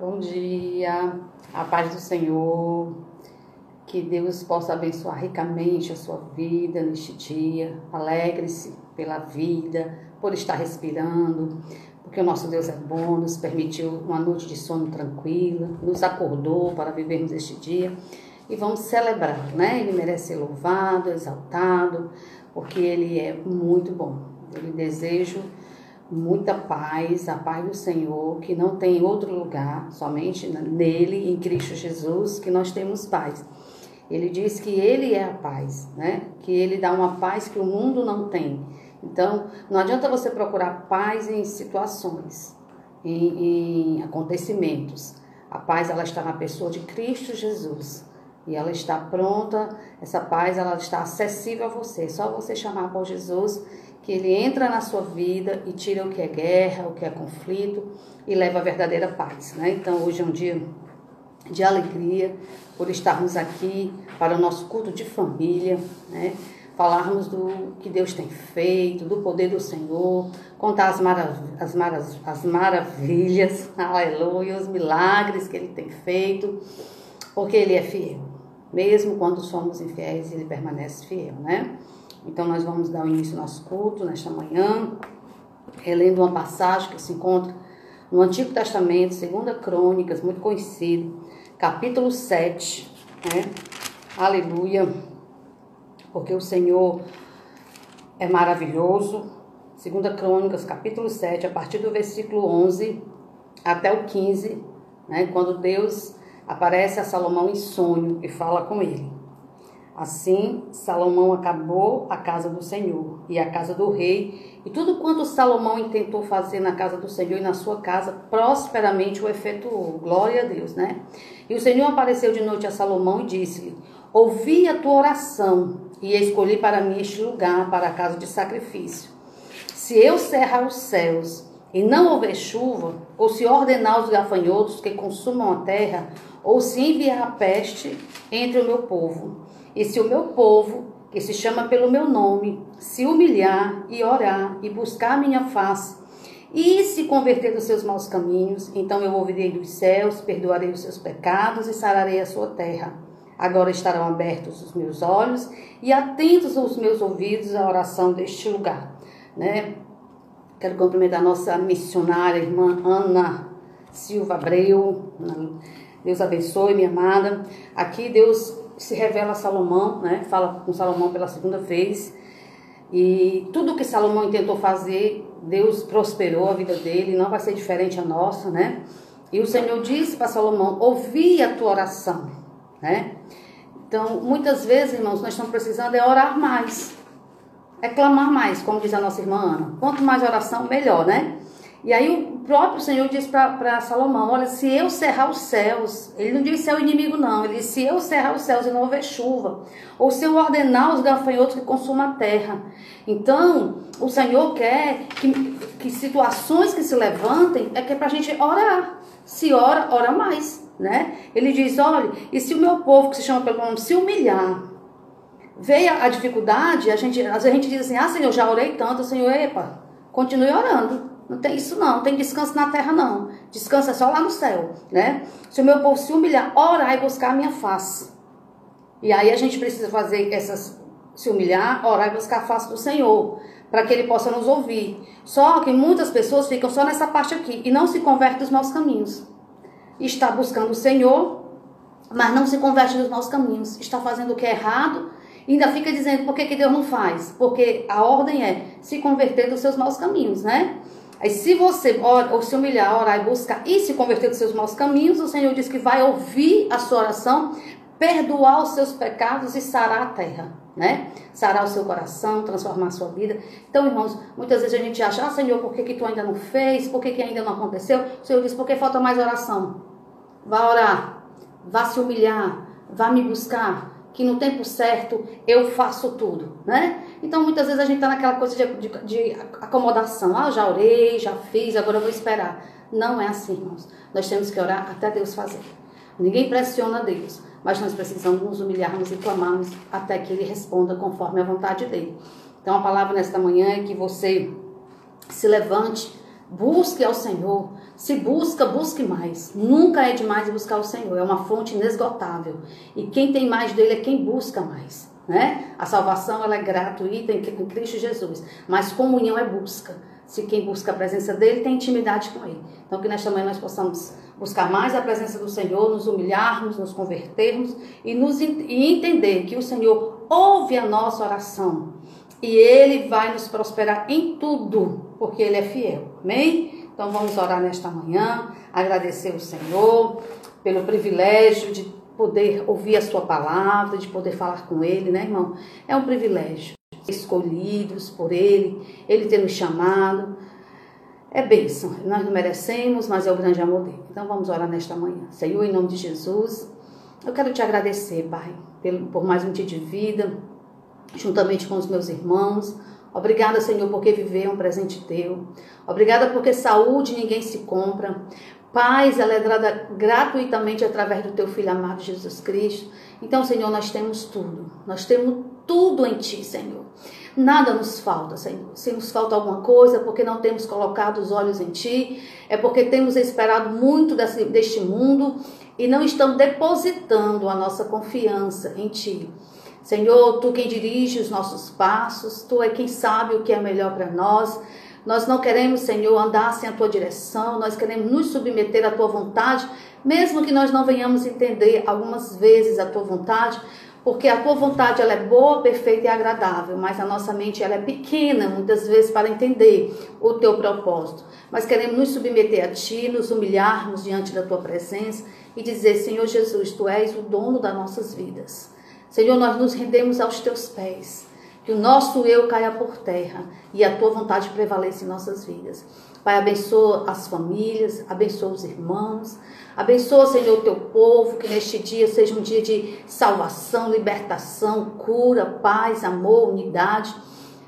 Bom dia, a paz do Senhor, que Deus possa abençoar ricamente a sua vida neste dia. Alegre-se pela vida, por estar respirando, porque o nosso Deus é bom, nos permitiu uma noite de sono tranquila, nos acordou para vivermos este dia e vamos celebrar, né? Ele merece ser louvado, exaltado, porque ele é muito bom. Eu desejo muita paz, a paz do Senhor, que não tem outro lugar, somente nele, em Cristo Jesus, que nós temos paz. Ele diz que ele é a paz, né? Que ele dá uma paz que o mundo não tem. Então, não adianta você procurar paz em situações, em, em acontecimentos. A paz ela está na pessoa de Cristo Jesus. E ela está pronta, essa paz ela está acessível a você. É só você chamar por Jesus que ele entra na sua vida e tira o que é guerra, o que é conflito e leva a verdadeira paz. Né? Então hoje é um dia de alegria por estarmos aqui para o nosso culto de família, né? falarmos do que Deus tem feito, do poder do Senhor, contar as, marav as, marav as maravilhas, aleluia, os milagres que Ele tem feito, porque Ele é fiel. Mesmo quando somos infiéis, Ele permanece fiel, né? Então, nós vamos dar início ao nosso culto nesta manhã, relendo uma passagem que se encontra no Antigo Testamento, segunda Crônicas, muito conhecido, capítulo 7, né? Aleluia, porque o Senhor é maravilhoso. Segunda Crônicas, capítulo 7, a partir do versículo 11 até o 15, né? Quando Deus aparece a Salomão em sonho e fala com ele. Assim, Salomão acabou a casa do Senhor e a casa do rei, e tudo quanto Salomão intentou fazer na casa do Senhor e na sua casa, prosperamente o efetuou. Glória a Deus, né? E o Senhor apareceu de noite a Salomão e disse-lhe: Ouvi a tua oração e escolhi para mim este lugar, para a casa de sacrifício. Se eu cerrar os céus e não houver chuva, ou se ordenar os gafanhotos que consumam a terra, ou se enviar a peste entre o meu povo, e se o meu povo, que se chama pelo meu nome, se humilhar e orar e buscar a minha face, e se converter dos seus maus caminhos, então eu ouvirei dos céus, perdoarei os seus pecados e sararei a sua terra. Agora estarão abertos os meus olhos e atentos os meus ouvidos à oração deste lugar. Né? Quero cumprimentar a nossa missionária, irmã Ana Silva Abreu. Deus abençoe, minha amada. Aqui Deus se revela a Salomão, né? Fala com Salomão pela segunda vez. E tudo que Salomão tentou fazer, Deus prosperou a vida dele, não vai ser diferente a nossa, né? E o Senhor disse para Salomão: ouvi a tua oração, né? Então, muitas vezes, irmãos, nós estamos precisando é orar mais, é clamar mais, como diz a nossa irmã Ana. Quanto mais oração, melhor, né? E aí próprio Senhor disse para Salomão: Olha, se eu cerrar os céus, ele não disse o inimigo, não, ele disse: Se eu cerrar os céus e não houver chuva, ou se eu ordenar os gafanhotos que consumam a terra. Então, o Senhor quer que, que situações que se levantem é que é para a gente orar. Se ora, ora mais, né? Ele diz: Olha, e se o meu povo, que se chama pelo nome, se humilhar, veio a dificuldade, a gente, às vezes a gente diz assim: Ah, Senhor, já orei tanto, Senhor, epa, continue orando. Não tem isso não, não tem descanso na terra não. Descanso é só lá no céu, né? Se o meu povo se humilhar, orar e buscar a minha face. E aí a gente precisa fazer essas se humilhar, orar e buscar a face do Senhor, para que ele possa nos ouvir. Só que muitas pessoas ficam só nessa parte aqui e não se convertem dos maus caminhos. Está buscando o Senhor, mas não se converte dos maus caminhos. Está fazendo o que é errado ainda fica dizendo por que, que Deus não faz? Porque a ordem é se converter dos seus maus caminhos, né? Aí, se você ora, ou se humilhar, orar e buscar e se converter dos seus maus caminhos, o Senhor diz que vai ouvir a sua oração, perdoar os seus pecados e sarar a terra, né? Sarar o seu coração, transformar a sua vida. Então, irmãos, muitas vezes a gente acha, ah, Senhor, por que, que tu ainda não fez? Por que, que ainda não aconteceu? O Senhor diz, porque falta mais oração. Vá orar, vá se humilhar, vá me buscar que no tempo certo eu faço tudo, né? Então muitas vezes a gente tá naquela coisa de, de, de acomodação. Ah, já orei, já fiz, agora eu vou esperar. Não é assim, irmãos. Nós temos que orar até Deus fazer. Ninguém pressiona Deus, mas nós precisamos nos humilharmos e clamarmos até que Ele responda conforme a vontade dele. Então a palavra nesta manhã é que você se levante Busque ao Senhor. Se busca, busque mais. Nunca é demais buscar o Senhor. É uma fonte inesgotável. E quem tem mais dele é quem busca mais. Né? A salvação ela é gratuita em Cristo Jesus. Mas comunhão é busca. Se quem busca a presença dele tem intimidade com ele. Então que nesta manhã nós possamos buscar mais a presença do Senhor, nos humilharmos, nos convertermos e, nos, e entender que o Senhor ouve a nossa oração e Ele vai nos prosperar em tudo, porque Ele é fiel. Amém? Então vamos orar nesta manhã, agradecer o Senhor pelo privilégio de poder ouvir a Sua palavra, de poder falar com Ele, né, irmão? É um privilégio. Escolhidos por Ele, Ele ter nos chamado. É bênção, nós não merecemos, mas é o grande amor dele. Então vamos orar nesta manhã. Senhor, em nome de Jesus, eu quero te agradecer, Pai, por mais um dia de vida juntamente com os meus irmãos. Obrigada, Senhor, porque viver é um presente teu. Obrigada porque saúde ninguém se compra. Paz, ela é dada gratuitamente através do teu Filho amado Jesus Cristo. Então, Senhor, nós temos tudo. Nós temos tudo em Ti, Senhor. Nada nos falta, Senhor. Se nos falta alguma coisa, é porque não temos colocado os olhos em Ti, é porque temos esperado muito desse, deste mundo e não estamos depositando a nossa confiança em Ti. Senhor, tu quem dirige os nossos passos, tu é quem sabe o que é melhor para nós. Nós não queremos, Senhor, andar sem a tua direção, nós queremos nos submeter à tua vontade, mesmo que nós não venhamos entender algumas vezes a tua vontade, porque a tua vontade ela é boa, perfeita e agradável, mas a nossa mente ela é pequena muitas vezes para entender o teu propósito. Mas queremos nos submeter a ti, nos humilharmos diante da tua presença e dizer: Senhor Jesus, tu és o dono das nossas vidas. Senhor, nós nos rendemos aos teus pés. Que o nosso eu caia por terra e a tua vontade prevaleça em nossas vidas. Pai, abençoa as famílias, abençoa os irmãos, abençoa, Senhor, o teu povo, que neste dia seja um dia de salvação, libertação, cura, paz, amor, unidade.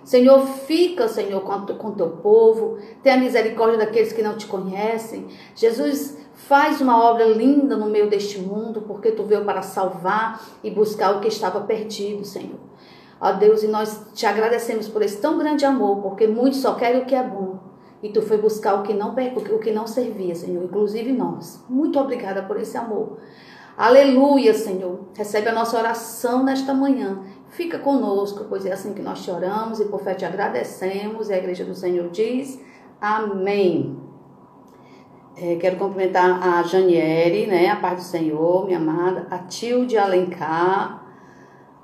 Senhor, fica, Senhor, com o teu povo, tenha misericórdia daqueles que não te conhecem. Jesus, Faz uma obra linda no meio deste mundo, porque tu veio para salvar e buscar o que estava perdido, Senhor. Ó Deus, e nós te agradecemos por esse tão grande amor, porque muitos só querem o que é bom. E tu foi buscar o que não o que não servia, Senhor, inclusive nós. Muito obrigada por esse amor. Aleluia, Senhor. Recebe a nossa oração nesta manhã. Fica conosco, pois é assim que nós te oramos e por fé te agradecemos. E a igreja do Senhor diz: Amém. É, quero cumprimentar a Janiere, né? A paz do Senhor, minha amada. A Tilde Alencar.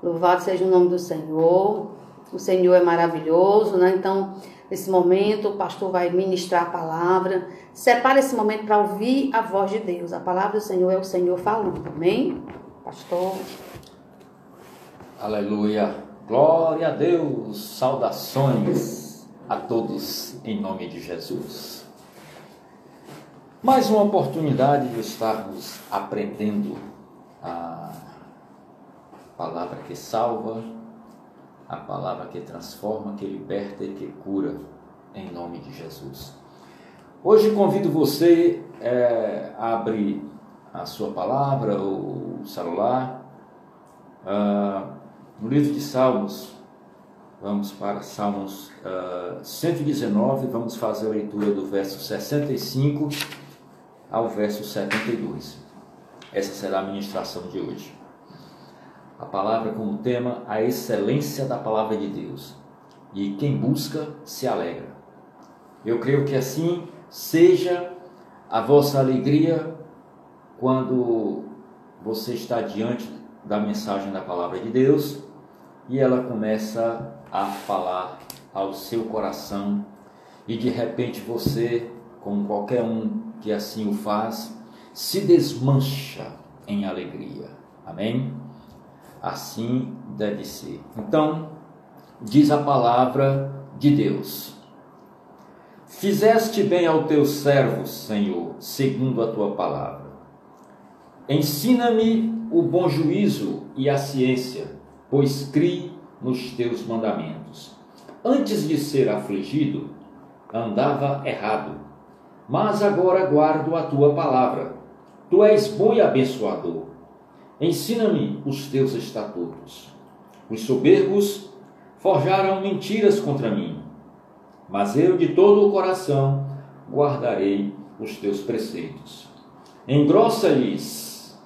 Louvado seja o nome do Senhor. O Senhor é maravilhoso, né? Então, nesse momento, o pastor vai ministrar a palavra. Separe esse momento para ouvir a voz de Deus. A palavra do Senhor é o Senhor falando. Amém? Pastor. Aleluia. Glória a Deus. Saudações a todos em nome de Jesus. Mais uma oportunidade de estarmos aprendendo a palavra que salva, a palavra que transforma, que liberta e que cura, em nome de Jesus. Hoje convido você é, a abrir a sua palavra, o celular, uh, no livro de Salmos, vamos para Salmos uh, 119, vamos fazer a leitura do verso 65 ao verso 72. Essa será a ministração de hoje. A palavra com o tema A excelência da palavra de Deus. E quem busca se alegra. Eu creio que assim seja a vossa alegria quando você está diante da mensagem da palavra de Deus e ela começa a falar ao seu coração e de repente você, como qualquer um que assim o faz, se desmancha em alegria. Amém? Assim deve ser. Então, diz a palavra de Deus: Fizeste bem ao teu servo, Senhor, segundo a tua palavra. Ensina-me o bom juízo e a ciência, pois criei nos teus mandamentos. Antes de ser afligido, andava errado mas agora guardo a tua palavra. Tu és bom e abençoador. Ensina-me os teus estatutos. Os soberbos forjaram mentiras contra mim, mas eu de todo o coração guardarei os teus preceitos. Engrossa-lhes,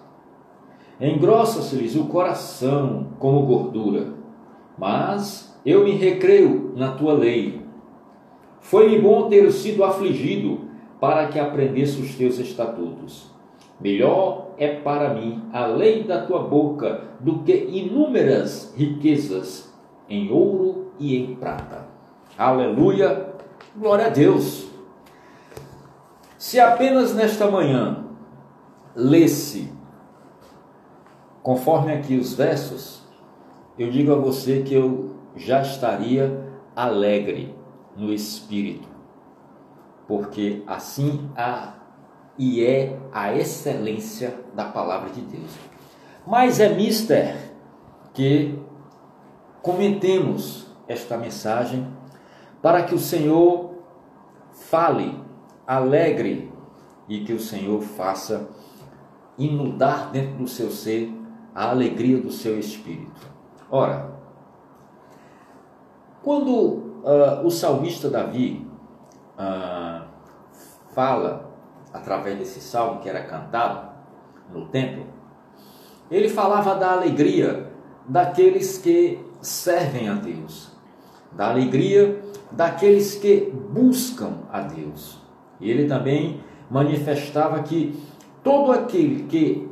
engrossa-se-lhes o coração como gordura, mas eu me recreio na tua lei. Foi-me bom ter sido afligido para que aprendesse os teus estatutos. Melhor é para mim a lei da tua boca do que inúmeras riquezas em ouro e em prata. Aleluia, glória a Deus. Se apenas nesta manhã lesse, conforme aqui os versos, eu digo a você que eu já estaria alegre no espírito, porque assim há e é a excelência da palavra de Deus. Mas é mister que comentemos esta mensagem para que o Senhor fale, alegre e que o Senhor faça inundar dentro do seu ser a alegria do seu espírito. Ora, quando uh, o salmista Davi uh, fala através desse salmo que era cantado no templo, ele falava da alegria daqueles que servem a Deus, da alegria daqueles que buscam a Deus. E ele também manifestava que todo aquele que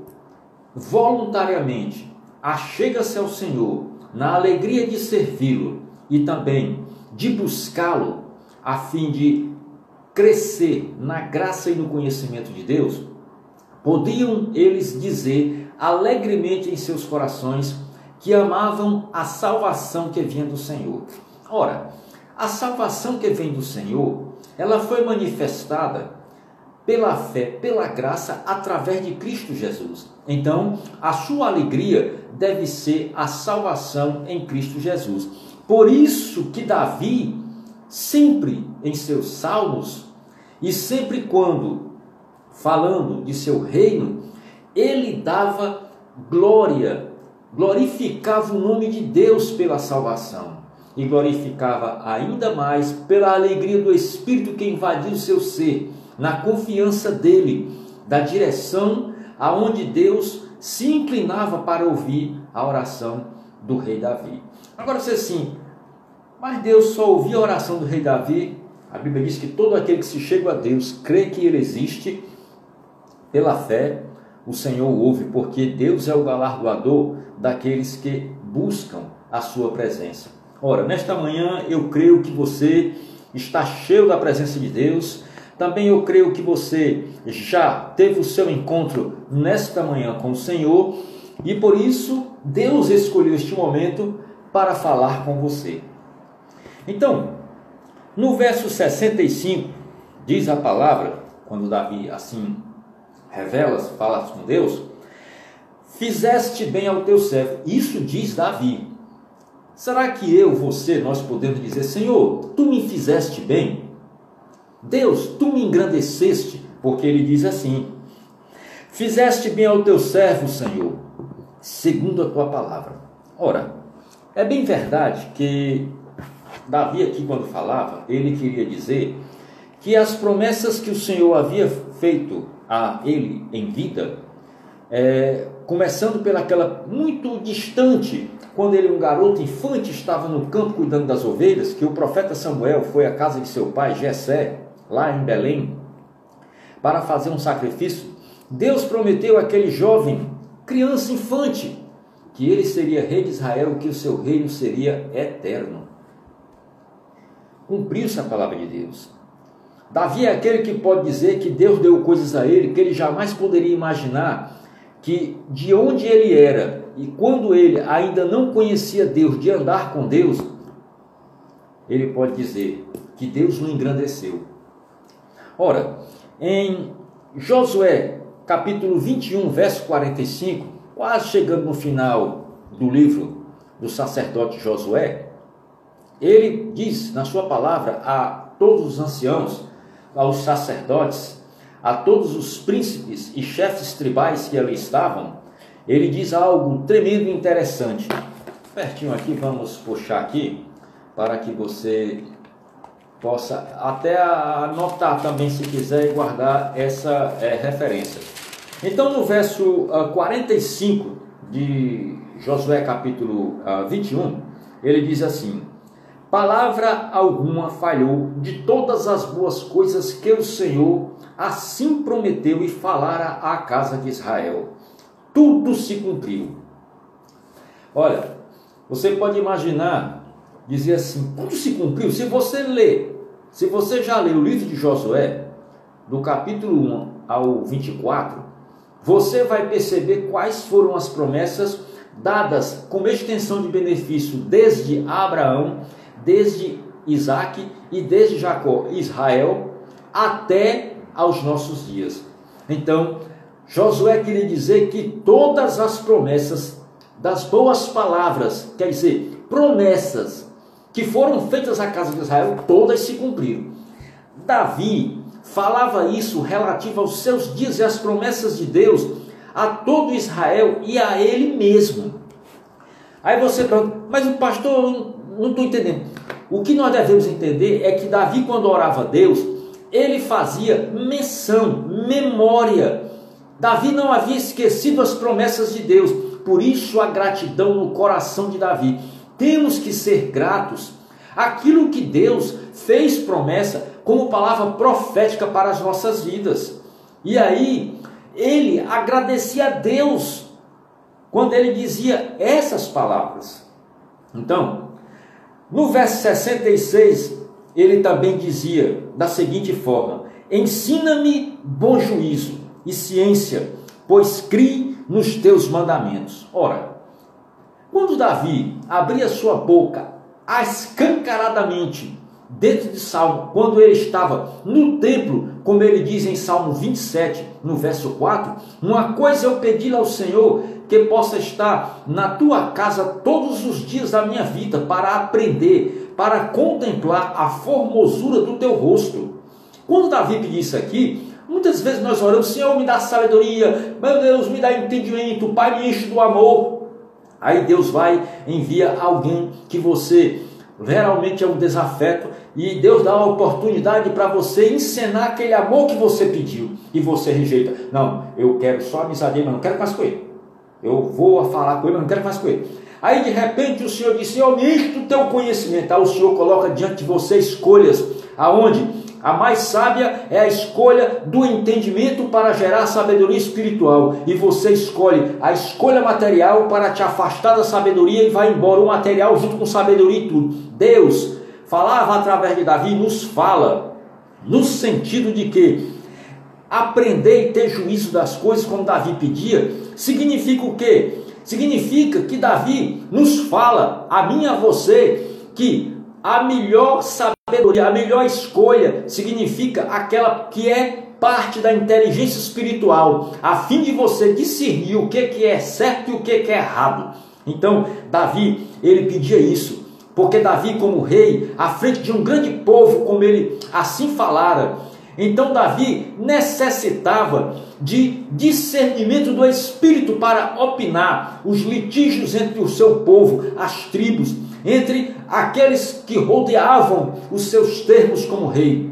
voluntariamente achega-se ao Senhor na alegria de servi-lo e também de buscá-lo a fim de crescer na graça e no conhecimento de Deus, podiam eles dizer alegremente em seus corações que amavam a salvação que vinha do Senhor. Ora, a salvação que vem do Senhor, ela foi manifestada pela fé, pela graça, através de Cristo Jesus. Então, a sua alegria deve ser a salvação em Cristo Jesus. Por isso que Davi, sempre em seus salmos, e sempre quando, falando de seu reino, ele dava glória, glorificava o nome de Deus pela salvação e glorificava ainda mais pela alegria do Espírito que invadiu seu ser, na confiança dele, da direção aonde Deus se inclinava para ouvir a oração do rei Davi. Agora você assim, mas Deus só ouvia a oração do rei Davi a Bíblia diz que todo aquele que se chega a Deus crê que Ele existe, pela fé, o Senhor ouve, porque Deus é o galardoador daqueles que buscam a Sua presença. Ora, nesta manhã eu creio que você está cheio da presença de Deus. Também eu creio que você já teve o seu encontro nesta manhã com o Senhor e por isso Deus escolheu este momento para falar com você. Então, no verso 65, diz a palavra, quando Davi assim revela, fala com Deus, fizeste bem ao teu servo. Isso diz Davi. Será que eu, você, nós podemos dizer, Senhor, tu me fizeste bem? Deus, tu me engrandeceste, porque ele diz assim: Fizeste bem ao teu servo, Senhor, segundo a tua palavra. Ora, é bem verdade que Davi aqui quando falava, ele queria dizer que as promessas que o Senhor havia feito a ele em vida, é, começando pelaquela muito distante, quando ele, um garoto infante, estava no campo cuidando das ovelhas, que o profeta Samuel foi à casa de seu pai, Jessé, lá em Belém, para fazer um sacrifício, Deus prometeu àquele jovem, criança infante, que ele seria rei de Israel, que o seu reino seria eterno cumpriu-se a palavra de Deus. Davi é aquele que pode dizer que Deus deu coisas a ele que ele jamais poderia imaginar, que de onde ele era e quando ele ainda não conhecia Deus, de andar com Deus, ele pode dizer que Deus o engrandeceu. Ora, em Josué, capítulo 21, verso 45, quase chegando no final do livro do sacerdote Josué, ele diz na sua palavra a todos os anciãos, aos sacerdotes, a todos os príncipes e chefes tribais que ali estavam, ele diz algo tremendo e interessante. Pertinho aqui, vamos puxar aqui para que você possa até anotar também, se quiser, e guardar essa é, referência. Então, no verso uh, 45 de Josué, capítulo uh, 21, ele diz assim: Palavra alguma falhou de todas as boas coisas que o Senhor assim prometeu e falara à casa de Israel. Tudo se cumpriu. Olha, você pode imaginar, dizer assim, tudo se cumpriu. Se você lê, se você já leu o livro de Josué, do capítulo 1 ao 24, você vai perceber quais foram as promessas dadas como extensão de benefício desde Abraão, desde Isaac e desde Jacó, Israel, até aos nossos dias. Então, Josué queria dizer que todas as promessas das boas palavras, quer dizer, promessas que foram feitas à casa de Israel, todas se cumpriram. Davi falava isso relativo aos seus dias e às promessas de Deus a todo Israel e a ele mesmo. Aí você pergunta, mas o pastor, não estou entendendo. O que nós devemos entender é que Davi, quando orava a Deus, ele fazia menção, memória. Davi não havia esquecido as promessas de Deus, por isso a gratidão no coração de Davi. Temos que ser gratos aquilo que Deus fez promessa como palavra profética para as nossas vidas. E aí, ele agradecia a Deus quando ele dizia essas palavras. Então, no verso 66, ele também dizia da seguinte forma: Ensina-me bom juízo e ciência, pois crie nos teus mandamentos. Ora, quando Davi abria sua boca escancaradamente dentro de Salmo, quando ele estava no templo, como ele diz em Salmo 27, no verso 4, uma coisa eu pedi ao Senhor que possa estar na tua casa todos os dias da minha vida para aprender, para contemplar a formosura do teu rosto. Quando Davi pediu isso aqui, muitas vezes nós oramos, Senhor, me dá sabedoria, meu Deus, me dá entendimento, Pai, me enche do amor. Aí Deus vai envia alguém que você realmente é um desafeto e Deus dá uma oportunidade para você encenar aquele amor que você pediu e você rejeita. Não, eu quero só amizade, mas não quero mais com ele. Eu vou falar com ele, mas não quero mais com ele. Aí de repente o Senhor disse: Eu me do teu conhecimento. Aí o Senhor coloca diante de você escolhas, aonde a mais sábia é a escolha do entendimento para gerar sabedoria espiritual. E você escolhe a escolha material para te afastar da sabedoria e vai embora o material junto com sabedoria e tudo. Deus falava através de Davi, nos fala no sentido de que aprender e ter juízo das coisas, como Davi pedia, significa o quê? Significa que Davi nos fala, a mim e a você, que a melhor sabedoria, a melhor escolha significa aquela que é parte da inteligência espiritual, a fim de você discernir o que, que é certo e o que, que é errado. Então, Davi, ele pedia isso, porque Davi, como rei, à frente de um grande povo, como ele assim falara, então Davi necessitava de discernimento do espírito para opinar os litígios entre o seu povo, as tribos, entre aqueles que rodeavam os seus termos como rei.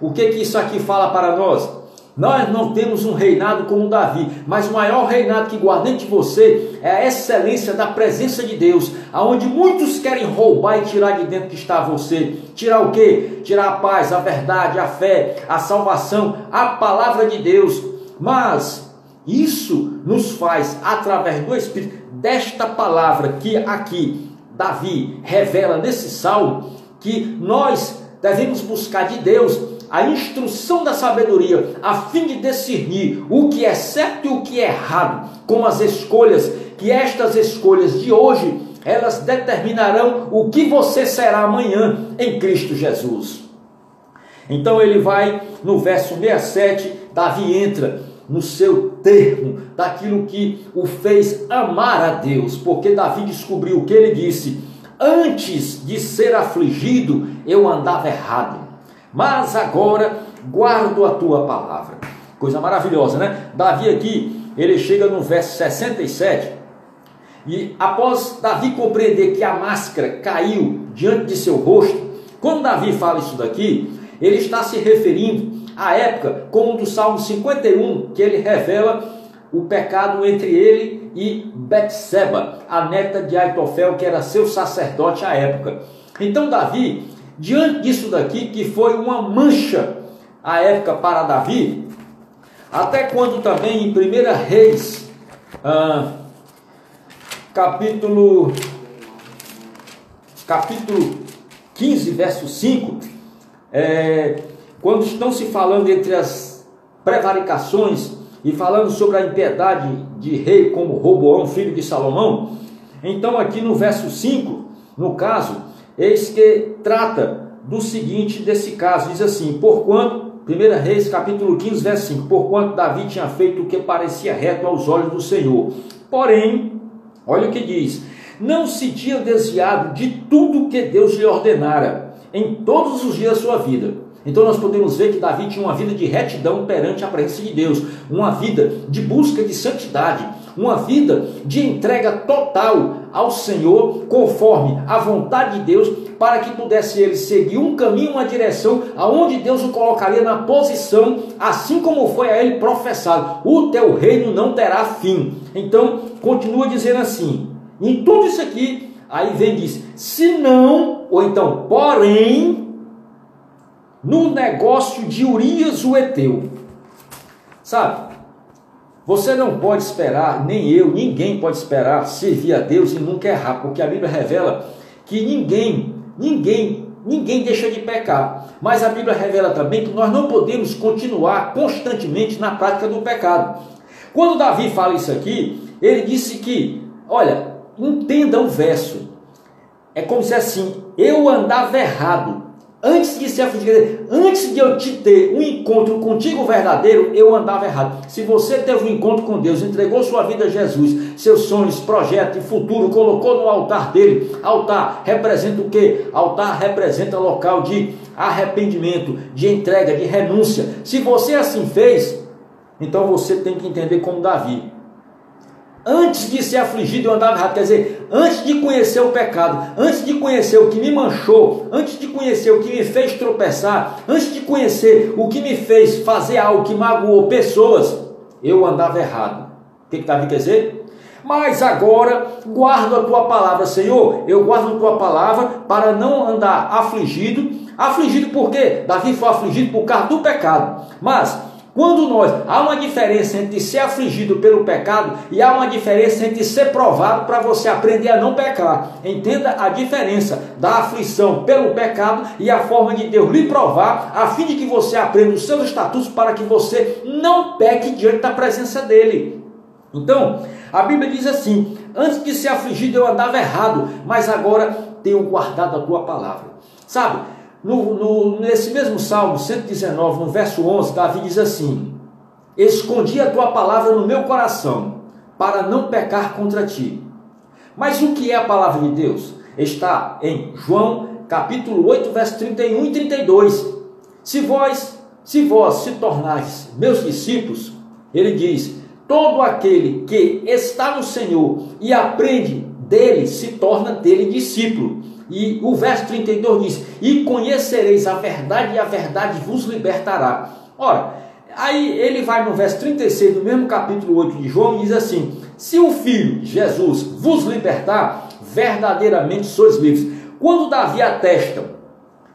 O que que isso aqui fala para nós? Nós não temos um reinado como Davi, mas o maior reinado que guarda dentro de você é a excelência da presença de Deus, aonde muitos querem roubar e tirar de dentro que está você. Tirar o quê? Tirar a paz, a verdade, a fé, a salvação, a palavra de Deus. Mas isso nos faz através do Espírito desta palavra que aqui Davi revela nesse salmo que nós devemos buscar de Deus a instrução da sabedoria, a fim de discernir o que é certo e o que é errado, como as escolhas, que estas escolhas de hoje, elas determinarão o que você será amanhã em Cristo Jesus. Então ele vai no verso 67, Davi entra no seu termo daquilo que o fez amar a Deus, porque Davi descobriu o que ele disse: Antes de ser afligido, eu andava errado mas agora guardo a tua palavra. Coisa maravilhosa, né? Davi aqui, ele chega no verso 67, e após Davi compreender que a máscara caiu diante de seu rosto, Quando Davi fala isso daqui, ele está se referindo à época, como do Salmo 51, que ele revela o pecado entre ele e Betseba, a neta de Aitofel, que era seu sacerdote à época. Então Davi, diante disso daqui, que foi uma mancha à época para Davi, até quando também em 1 Reis, ah, capítulo, capítulo 15, verso 5, é, quando estão se falando entre as prevaricações e falando sobre a impiedade de rei como Roboão, filho de Salomão, então aqui no verso 5, no caso, eis que trata do seguinte desse caso, diz assim, porquanto 1 Reis capítulo 15, verso 5, porquanto Davi tinha feito o que parecia reto aos olhos do Senhor. Porém, olha o que diz, não se tinha desviado de tudo que Deus lhe ordenara em todos os dias da sua vida então nós podemos ver que Davi tinha uma vida de retidão perante a presença de Deus, uma vida de busca de santidade, uma vida de entrega total ao Senhor, conforme a vontade de Deus, para que pudesse ele seguir um caminho, uma direção, aonde Deus o colocaria na posição, assim como foi a ele professado: o teu reino não terá fim. Então, continua dizendo assim: em tudo isso aqui, aí vem diz: se não, ou então, porém, no negócio de Urias o Eteu. Sabe? Você não pode esperar, nem eu, ninguém pode esperar servir a Deus e nunca errar, porque a Bíblia revela que ninguém, ninguém, ninguém deixa de pecar. Mas a Bíblia revela também que nós não podemos continuar constantemente na prática do pecado. Quando Davi fala isso aqui, ele disse que, olha, entenda o verso. É como se assim, eu andava errado, Antes de ser afligido, antes de eu te ter um encontro contigo verdadeiro, eu andava errado. Se você teve um encontro com Deus, entregou sua vida a Jesus, seus sonhos, projeto e futuro, colocou no altar dele. Altar representa o que? Altar representa local de arrependimento, de entrega, de renúncia. Se você assim fez, então você tem que entender como Davi. Antes de ser afligido, eu andava errado. Quer dizer, antes de conhecer o pecado, antes de conhecer o que me manchou, antes de conhecer o que me fez tropeçar, antes de conhecer o que me fez fazer algo que magoou pessoas, eu andava errado. O que, que Davi quer dizer? Mas agora guardo a tua palavra, Senhor. Eu guardo a tua palavra para não andar afligido. Afligido por quê? Davi foi afligido por causa do pecado. Mas quando nós há uma diferença entre ser afligido pelo pecado e há uma diferença entre ser provado para você aprender a não pecar. Entenda a diferença da aflição pelo pecado e a forma de Deus lhe provar, a fim de que você aprenda os seus estatutos para que você não peque diante da presença dele. Então, a Bíblia diz assim: Antes de ser afligido eu andava errado, mas agora tenho guardado a tua palavra. Sabe? No, no, nesse mesmo Salmo 119, no verso 11, Davi diz assim: Escondi a tua palavra no meu coração, para não pecar contra ti. Mas o que é a palavra de Deus? Está em João capítulo 8, verso 31 e 32. Se vós, se vós se tornais meus discípulos, ele diz: todo aquele que está no Senhor e aprende dele se torna dele discípulo. E o verso 32 diz: E conhecereis a verdade, e a verdade vos libertará. Ora, aí ele vai no verso 36 do mesmo capítulo 8 de João e diz assim: Se o Filho, Jesus, vos libertar, verdadeiramente sois livres. Quando Davi atesta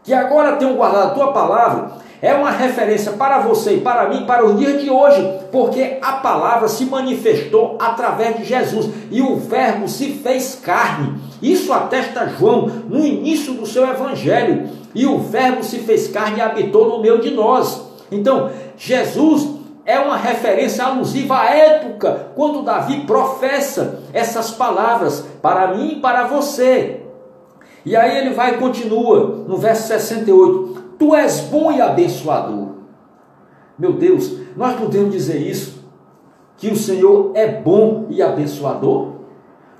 que agora tenho guardado a tua palavra, é uma referência para você e para mim para os dias de hoje, porque a palavra se manifestou através de Jesus e o Verbo se fez carne. Isso atesta João no início do seu evangelho. E o Verbo se fez carne e habitou no meio de nós. Então, Jesus é uma referência alusiva à época quando Davi professa essas palavras para mim e para você. E aí ele vai e continua no verso 68. Tu és bom e abençoador. Meu Deus, nós podemos dizer isso? Que o Senhor é bom e abençoador?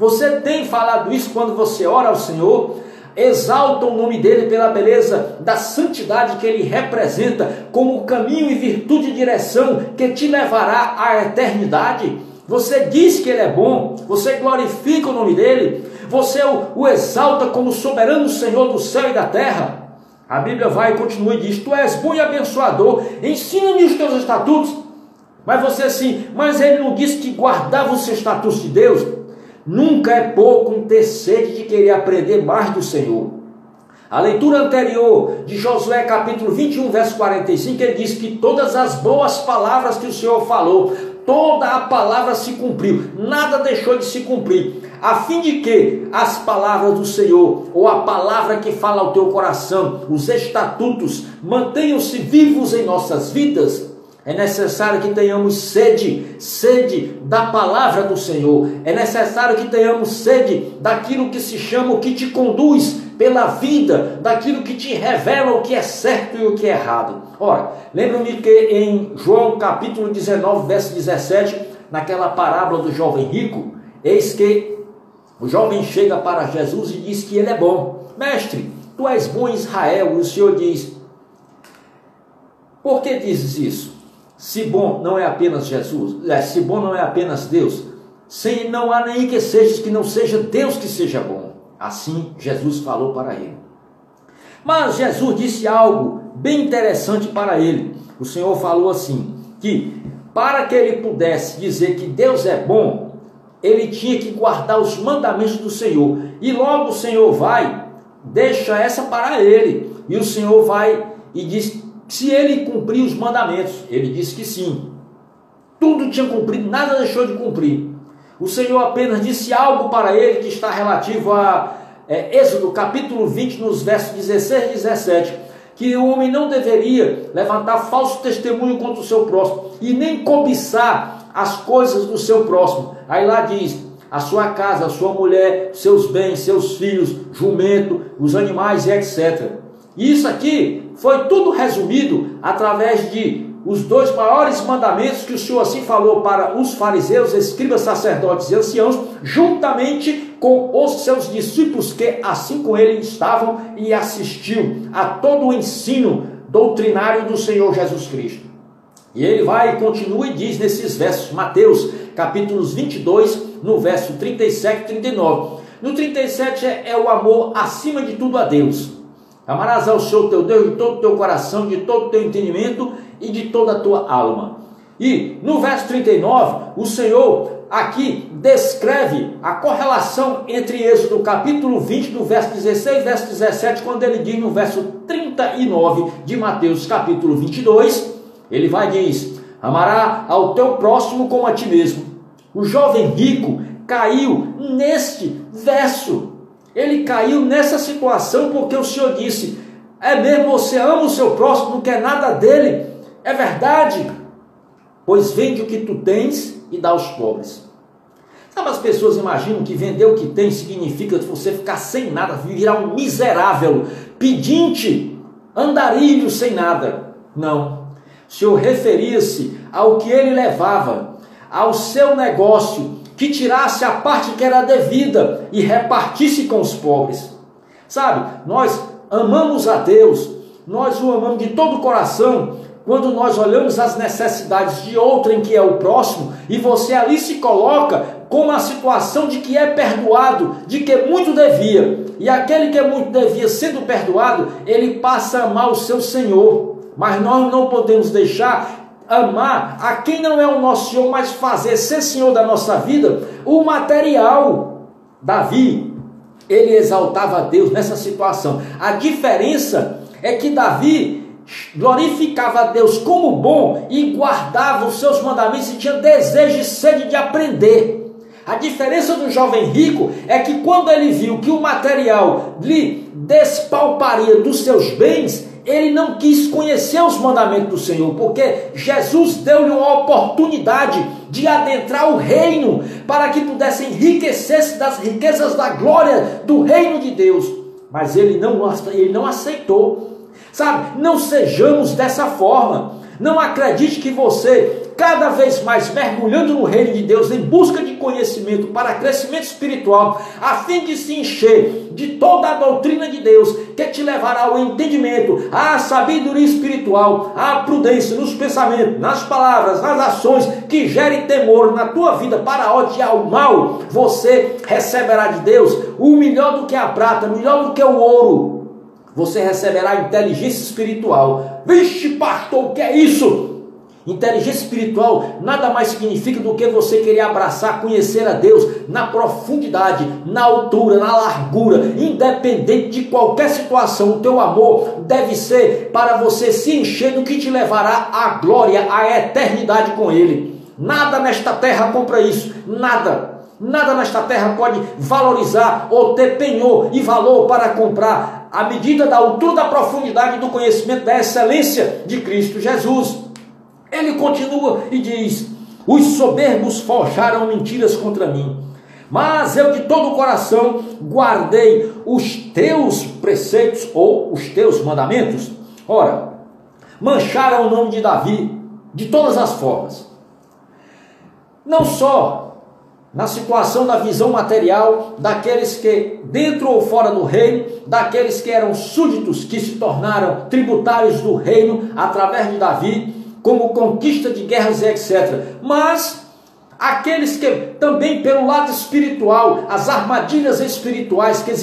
Você tem falado isso quando você ora ao Senhor? Exalta o nome dele pela beleza da santidade que ele representa, como caminho e virtude e direção que te levará à eternidade. Você diz que ele é bom, você glorifica o nome dele, você o, o exalta como soberano Senhor do céu e da terra. A Bíblia vai e continua e diz: Tu és bom e abençoador, ensina-me os teus estatutos. Mas você assim, mas ele não disse que guardava os estatutos de Deus? Nunca é pouco ter sede de querer aprender mais do Senhor. A leitura anterior de Josué capítulo 21, verso 45, ele diz que todas as boas palavras que o Senhor falou, toda a palavra se cumpriu, nada deixou de se cumprir, a fim de que as palavras do Senhor, ou a palavra que fala ao teu coração, os estatutos, mantenham-se vivos em nossas vidas, é necessário que tenhamos sede, sede da palavra do Senhor. É necessário que tenhamos sede daquilo que se chama o que te conduz pela vida, daquilo que te revela o que é certo e o que é errado. Ora, lembra-me que em João capítulo 19, verso 17, naquela parábola do jovem rico, eis que o jovem chega para Jesus e diz que ele é bom. Mestre, tu és bom em Israel. E o Senhor diz: Por que dizes isso? Se bom não é apenas Jesus, é, se bom não é apenas Deus, sem não há nem que seja que não seja Deus que seja bom. Assim Jesus falou para ele. Mas Jesus disse algo bem interessante para ele. O Senhor falou assim: que para que ele pudesse dizer que Deus é bom, ele tinha que guardar os mandamentos do Senhor. E logo o Senhor vai, deixa essa para ele. E o Senhor vai e diz se ele cumpriu os mandamentos. Ele disse que sim. Tudo tinha cumprido, nada deixou de cumprir. O Senhor apenas disse algo para ele que está relativo a é, Êxodo capítulo 20, nos versos 16 e 17, que o homem não deveria levantar falso testemunho contra o seu próximo e nem cobiçar as coisas do seu próximo. Aí lá diz: a sua casa, a sua mulher, seus bens, seus filhos, jumento, os animais e etc. Isso aqui foi tudo resumido através de os dois maiores mandamentos que o Senhor assim falou para os fariseus, escribas, sacerdotes e anciãos, juntamente com os seus discípulos que assim com ele estavam e assistiu a todo o ensino doutrinário do Senhor Jesus Cristo. E ele vai e continua e diz nesses versos, Mateus capítulos 22, no verso 37 e 39. No 37 é, é o amor acima de tudo a Deus. Amarás ao Senhor teu Deus de todo o teu coração, de todo o teu entendimento e de toda a tua alma. E no verso 39, o Senhor aqui descreve a correlação entre Êxodo capítulo 20, do verso 16 verso 17, quando ele diz no verso 39 de Mateus capítulo 22, ele vai diz: Amará ao teu próximo como a ti mesmo. O jovem rico caiu neste verso. Ele caiu nessa situação porque o Senhor disse: É mesmo, você ama o seu próximo, não quer nada dele. É verdade. Pois vende o que tu tens e dá aos pobres. Sabe, as pessoas imaginam que vender o que tem significa você ficar sem nada, virar um miserável, pedinte, andarilho sem nada. Não. O Senhor referia-se ao que ele levava, ao seu negócio, que tirasse a parte que era devida e repartisse com os pobres. Sabe, nós amamos a Deus, nós o amamos de todo o coração, quando nós olhamos as necessidades de outrem que é o próximo, e você ali se coloca com a situação de que é perdoado, de que muito devia, e aquele que muito devia, sendo perdoado, ele passa a amar o seu Senhor. Mas nós não podemos deixar amar a quem não é o nosso Senhor, mas fazer ser Senhor da nossa vida, o material. Davi, ele exaltava a Deus nessa situação. A diferença é que Davi glorificava a Deus como bom e guardava os seus mandamentos e tinha desejo e sede de aprender. A diferença do jovem rico é que quando ele viu que o material lhe despalparia dos seus bens, ele não quis conhecer os mandamentos do Senhor, porque Jesus deu-lhe uma oportunidade de adentrar o reino para que pudesse enriquecer-se das riquezas da glória do reino de Deus. Mas ele não, ele não aceitou. Sabe, não sejamos dessa forma. Não acredite que você cada vez mais mergulhando no reino de Deus em busca de conhecimento para crescimento espiritual, a fim de se encher de toda a doutrina de Deus, que te levará ao entendimento, à sabedoria espiritual, à prudência nos pensamentos, nas palavras, nas ações, que gere temor na tua vida para odiar o mal, você receberá de Deus o melhor do que a prata, melhor do que o ouro Você receberá inteligência espiritual. Vixe, pastor, o que é isso? Inteligência espiritual nada mais significa do que você querer abraçar, conhecer a Deus na profundidade, na altura, na largura, independente de qualquer situação. O teu amor deve ser para você se encher do que te levará à glória, à eternidade com Ele. Nada nesta terra compra isso, nada. Nada nesta terra pode valorizar ou ter penhor e valor para comprar a medida da altura, da profundidade do conhecimento da excelência de Cristo Jesus. Ele continua e diz: Os soberbos forjaram mentiras contra mim, mas eu de todo o coração guardei os teus preceitos ou os teus mandamentos. Ora, mancharam o nome de Davi de todas as formas. Não só na situação da visão material daqueles que, dentro ou fora do reino, daqueles que eram súditos que se tornaram tributários do reino através de Davi, como conquista de guerras e etc. Mas aqueles que também pelo lado espiritual, as armadilhas espirituais que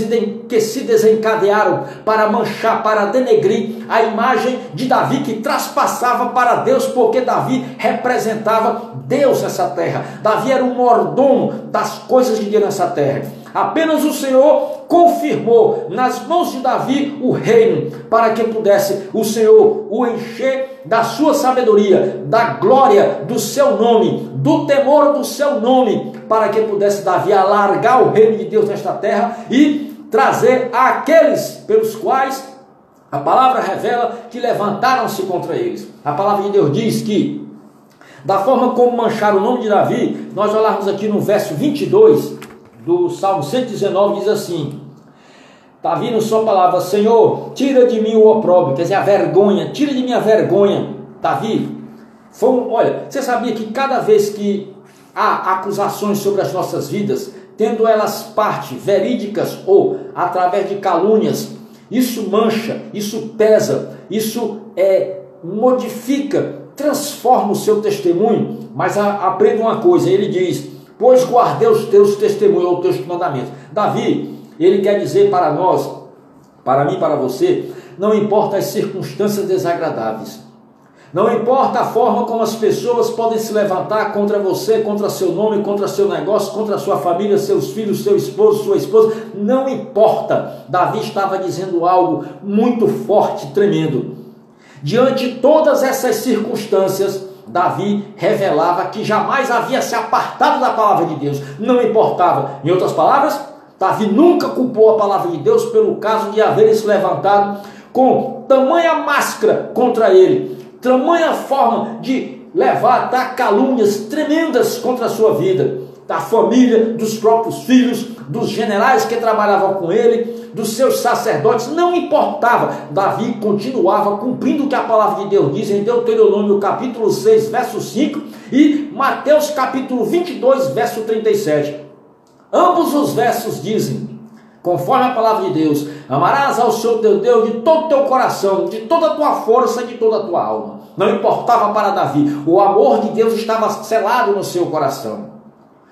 se, desencadearam para manchar, para denegrir a imagem de Davi que traspassava para Deus, porque Davi representava Deus nessa terra. Davi era o mordomo das coisas de Deus nessa terra. Apenas o Senhor confirmou nas mãos de Davi o reino, para que pudesse o Senhor o encher da sua sabedoria, da glória do seu nome, do temor do seu nome, para que pudesse Davi alargar o reino de Deus nesta terra e trazer aqueles pelos quais a palavra revela que levantaram-se contra eles. A palavra de Deus diz que, da forma como mancharam o nome de Davi, nós olharmos aqui no verso 22, do Salmo 119 diz assim: Está vindo sua palavra, Senhor, tira de mim o opróbrio, quer dizer, a vergonha, tira de mim a vergonha. Davi, foi um, olha, você sabia que cada vez que há acusações sobre as nossas vidas, tendo elas parte verídicas ou através de calúnias, isso mancha, isso pesa, isso é modifica, transforma o seu testemunho. Mas aprenda uma coisa, ele diz: pois guardei os teus testemunhos, os teus mandamentos. Davi, ele quer dizer para nós, para mim, para você, não importa as circunstâncias desagradáveis, não importa a forma como as pessoas podem se levantar contra você, contra seu nome, contra seu negócio, contra sua família, seus filhos, seu esposo, sua esposa, não importa. Davi estava dizendo algo muito forte, tremendo. Diante de todas essas circunstâncias, Davi revelava que jamais havia se apartado da palavra de Deus, não importava. Em outras palavras, Davi nunca culpou a palavra de Deus pelo caso de haver se levantado com tamanha máscara contra ele, tamanha forma de levar a calúnias tremendas contra a sua vida da família, dos próprios filhos, dos generais que trabalhavam com ele, dos seus sacerdotes, não importava. Davi continuava cumprindo o que a palavra de Deus diz em Deuteronômio capítulo 6, verso 5 e Mateus capítulo 22, verso 37. Ambos os versos dizem, conforme a palavra de Deus, amarás ao Senhor teu Deus de todo o teu coração, de toda a tua força de toda a tua alma. Não importava para Davi, o amor de Deus estava selado no seu coração.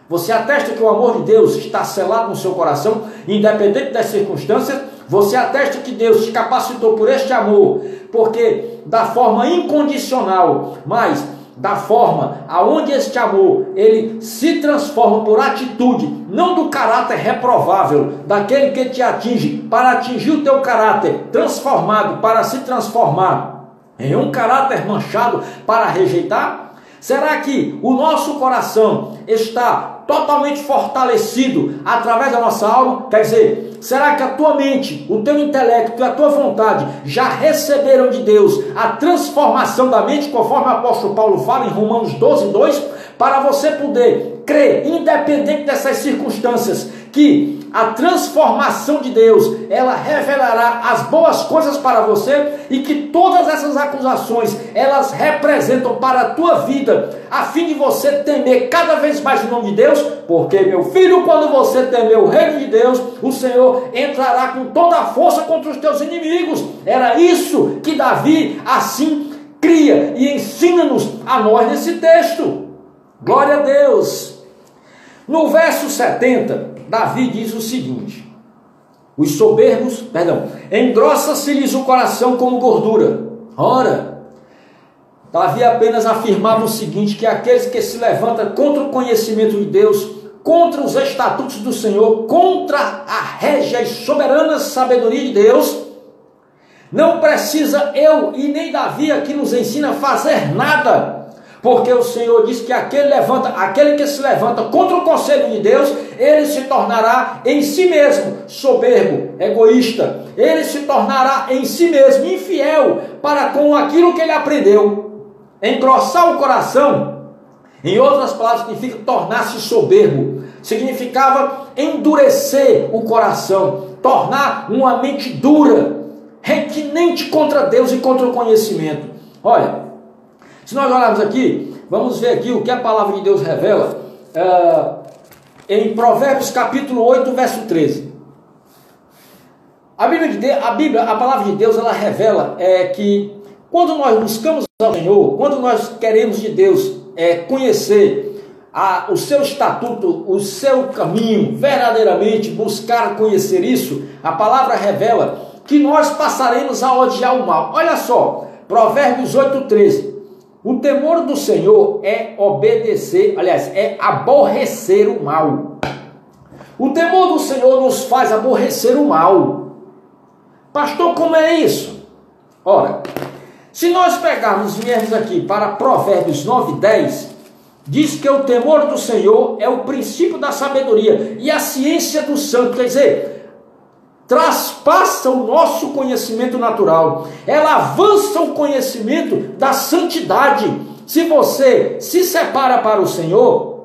Você atesta que o amor de Deus está selado no seu coração, independente das circunstâncias. Você atesta que Deus te capacitou por este amor, porque da forma incondicional, mas da forma aonde este amor ele se transforma por atitude, não do caráter reprovável daquele que te atinge, para atingir o teu caráter transformado, para se transformar em um caráter manchado para rejeitar? Será que o nosso coração está totalmente fortalecido através da nossa alma? Quer dizer, será que a tua mente, o teu intelecto e a tua vontade já receberam de Deus a transformação da mente, conforme o apóstolo Paulo fala em Romanos 12, 2, para você poder crer, independente dessas circunstâncias, que a transformação de Deus, ela revelará as boas coisas para você e que todas essas acusações, elas representam para a tua vida, a fim de você temer cada vez mais o nome de Deus, porque meu filho, quando você temer o reino de Deus, o Senhor entrará com toda a força contra os teus inimigos. Era isso que Davi assim cria e ensina-nos a nós nesse texto. Glória a Deus. No verso 70, Davi diz o seguinte: Os soberbos, perdão, engrossa-se-lhes o coração como gordura. Ora, Davi apenas afirmava o seguinte: que aqueles que se levantam contra o conhecimento de Deus, contra os estatutos do Senhor, contra a régia e soberana sabedoria de Deus, não precisa eu e nem Davi aqui nos ensina a fazer nada, porque o Senhor diz que aquele levanta, aquele que se levanta contra o conselho de Deus, ele se tornará em si mesmo soberbo, egoísta. Ele se tornará em si mesmo infiel para com aquilo que ele aprendeu. Engrossar o coração, em outras palavras, significa tornar-se soberbo. Significava endurecer o coração, tornar uma mente dura, retinente contra Deus e contra o conhecimento. Olha, se nós olharmos aqui, vamos ver aqui o que a palavra de Deus revela uh, em Provérbios capítulo 8, verso 13. A Bíblia, de Deus, a Bíblia, a palavra de Deus, ela revela é, que quando nós buscamos ao Senhor, quando nós queremos de Deus é, conhecer a, o seu estatuto, o seu caminho, verdadeiramente buscar conhecer isso, a palavra revela que nós passaremos a odiar o mal. Olha só, Provérbios 8,13. O temor do Senhor é obedecer, aliás, é aborrecer o mal. O temor do Senhor nos faz aborrecer o mal. Pastor, como é isso? Ora, se nós pegarmos viermos aqui para Provérbios 9, 10, diz que o temor do Senhor é o princípio da sabedoria e a ciência do santo. Quer dizer, traspassa o nosso conhecimento natural, ela avança o conhecimento da santidade. Se você se separa para o Senhor,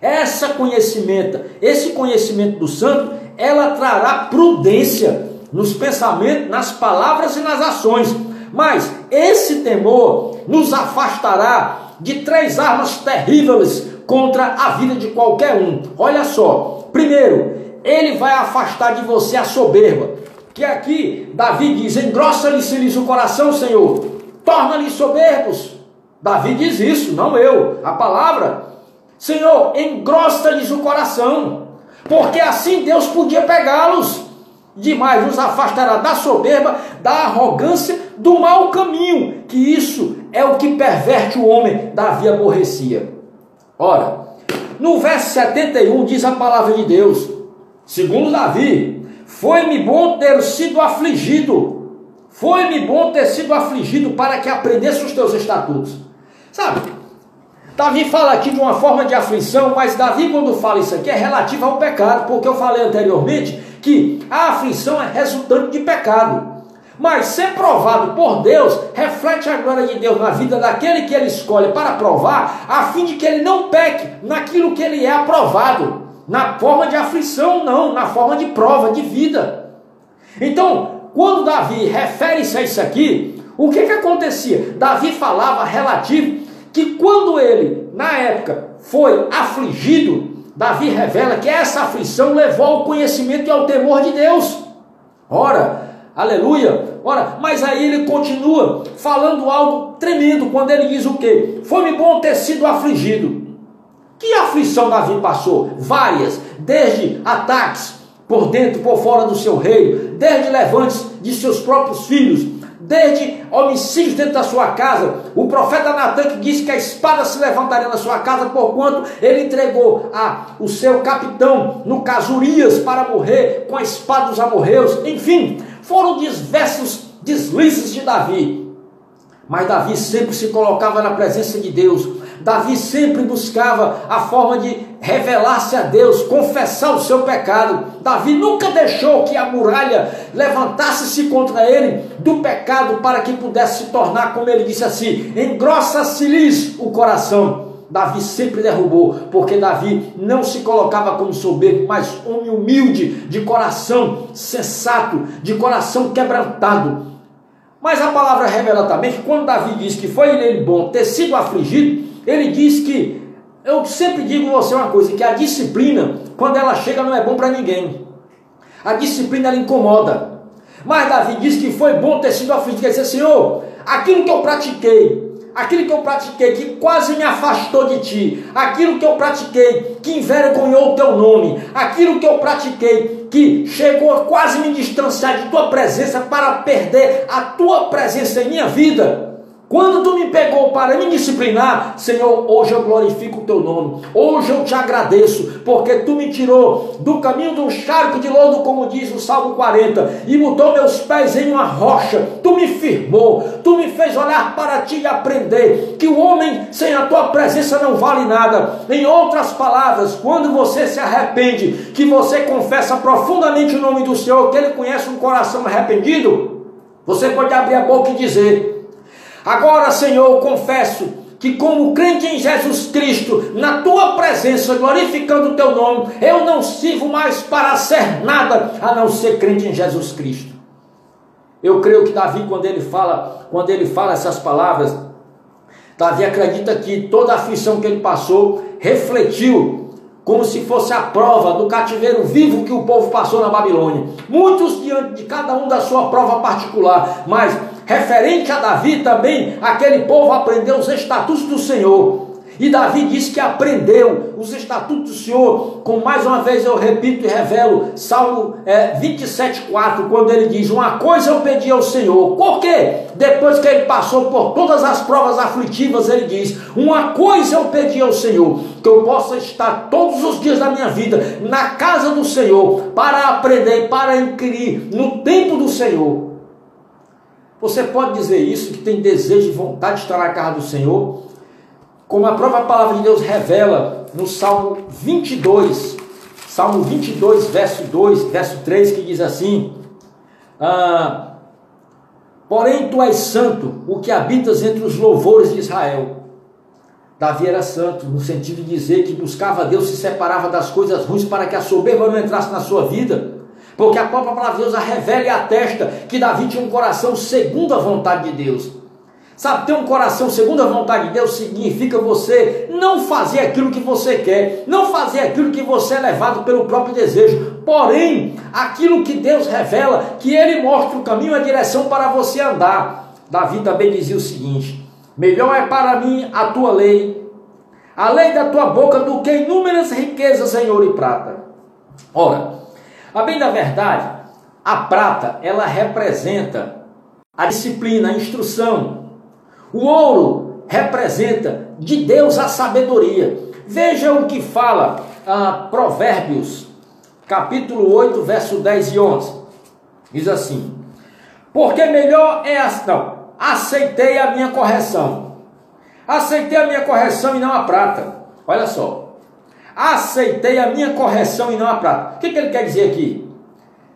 essa conhecimento, esse conhecimento do santo, ela trará prudência nos pensamentos, nas palavras e nas ações. Mas esse temor nos afastará de três armas terríveis contra a vida de qualquer um. Olha só, primeiro, ele vai afastar de você a soberba. Que aqui Davi diz: engrossa-lhe o coração, Senhor, torna-lhe soberbos. Davi diz isso, não eu. A palavra, Senhor, engrossa-lhes o coração, porque assim Deus podia pegá-los. Demais nos afastará da soberba, da arrogância, do mau caminho, que isso é o que perverte o homem. Davi aborrecia. Ora, no verso 71 diz a palavra de Deus: Segundo Davi, foi-me bom ter sido afligido. Foi-me bom ter sido afligido para que aprendesse os teus estatutos. Sabe? Davi fala aqui de uma forma de aflição, mas Davi, quando fala isso aqui, é relativo ao pecado, porque eu falei anteriormente que a aflição é resultante de pecado. Mas ser provado por Deus reflete a glória de Deus na vida daquele que ele escolhe para provar, a fim de que ele não peque naquilo que ele é aprovado na forma de aflição, não, na forma de prova de vida. Então, quando Davi refere-se a isso aqui, o que que acontecia? Davi falava relativo que quando ele, na época, foi afligido, Davi revela que essa aflição levou ao conhecimento e ao temor de Deus. Ora, aleluia. Ora, mas aí ele continua falando algo tremendo quando ele diz o quê? Foi-me bom ter sido afligido. Que aflição Davi passou? Várias, desde ataques por dentro, por fora do seu reino, desde levantes de seus próprios filhos, desde homicídios dentro da sua casa. O profeta Natan que disse que a espada se levantaria na sua casa, porquanto ele entregou a o seu capitão, no caso Urias, para morrer com a espada dos amorreus. Enfim, foram diversos deslizes de Davi. Mas Davi sempre se colocava na presença de Deus. Davi sempre buscava a forma de revelar-se a Deus, confessar o seu pecado. Davi nunca deixou que a muralha levantasse-se contra ele do pecado para que pudesse se tornar, como ele disse assim, engrossa-se-lhes o coração. Davi sempre derrubou, porque Davi não se colocava como soberbo, mas homem humilde, de coração sensato, de coração quebrantado. Mas a palavra revela também que quando Davi diz que foi nele bom ter sido afligido, ele diz que, eu sempre digo a você uma coisa, que a disciplina, quando ela chega, não é bom para ninguém. A disciplina ela incomoda. Mas Davi diz que foi bom ter sido afligido, quer dizer, Senhor, aquilo que eu pratiquei, aquilo que eu pratiquei que quase me afastou de ti, aquilo que eu pratiquei que envergonhou o teu nome, aquilo que eu pratiquei que chegou a quase me distanciar de tua presença para perder a tua presença em minha vida. Quando tu me pegou para me disciplinar, Senhor, hoje eu glorifico o teu nome. Hoje eu te agradeço, porque tu me tirou do caminho do charco de lodo, como diz o Salmo 40, e mudou meus pés em uma rocha. Tu me firmou, tu me fez olhar para ti e aprender que o homem sem a tua presença não vale nada. Em outras palavras, quando você se arrepende, que você confessa profundamente o nome do Senhor, que ele conhece um coração arrependido, você pode abrir a boca e dizer: Agora, Senhor, confesso que, como crente em Jesus Cristo, na tua presença, glorificando o teu nome, eu não sirvo mais para ser nada a não ser crente em Jesus Cristo. Eu creio que Davi, quando ele fala, quando ele fala essas palavras, Davi acredita que toda a aflição que ele passou refletiu como se fosse a prova do cativeiro vivo que o povo passou na Babilônia. Muitos diante de cada um da sua prova particular, mas referente a Davi também, aquele povo aprendeu os estatutos do Senhor. E Davi disse que aprendeu os estatutos do Senhor, como mais uma vez eu repito e revelo, Salmo é, 27,4, quando ele diz: Uma coisa eu pedi ao Senhor, por quê? Depois que ele passou por todas as provas aflitivas, ele diz: Uma coisa eu pedi ao Senhor, que eu possa estar todos os dias da minha vida na casa do Senhor, para aprender, para inquirir no tempo do Senhor. Você pode dizer isso, que tem desejo e vontade de estar na casa do Senhor, como a própria palavra de Deus revela no Salmo 22, Salmo 22, verso 2, verso 3, que diz assim: ah, Porém, tu és santo, o que habitas entre os louvores de Israel. Davi era santo, no sentido de dizer que buscava Deus, se separava das coisas ruins para que a soberba não entrasse na sua vida. Porque a própria palavra de Deus a revela e atesta que Davi tinha um coração segundo a vontade de Deus. Sabe, ter um coração segundo a vontade de Deus significa você não fazer aquilo que você quer, não fazer aquilo que você é levado pelo próprio desejo, porém, aquilo que Deus revela, que Ele mostra o caminho, a direção para você andar. Davi também dizia o seguinte: Melhor é para mim a tua lei, a lei da tua boca, do que inúmeras riquezas em ouro e prata. Ora, a bem da verdade, a prata, ela representa a disciplina, a instrução. O ouro representa de Deus a sabedoria. Veja o que fala ah, Provérbios, capítulo 8, verso 10 e 11. Diz assim: Porque melhor é a. Não, aceitei a minha correção. Aceitei a minha correção e não a prata. Olha só aceitei a minha correção e não a prata. O que, que ele quer dizer aqui?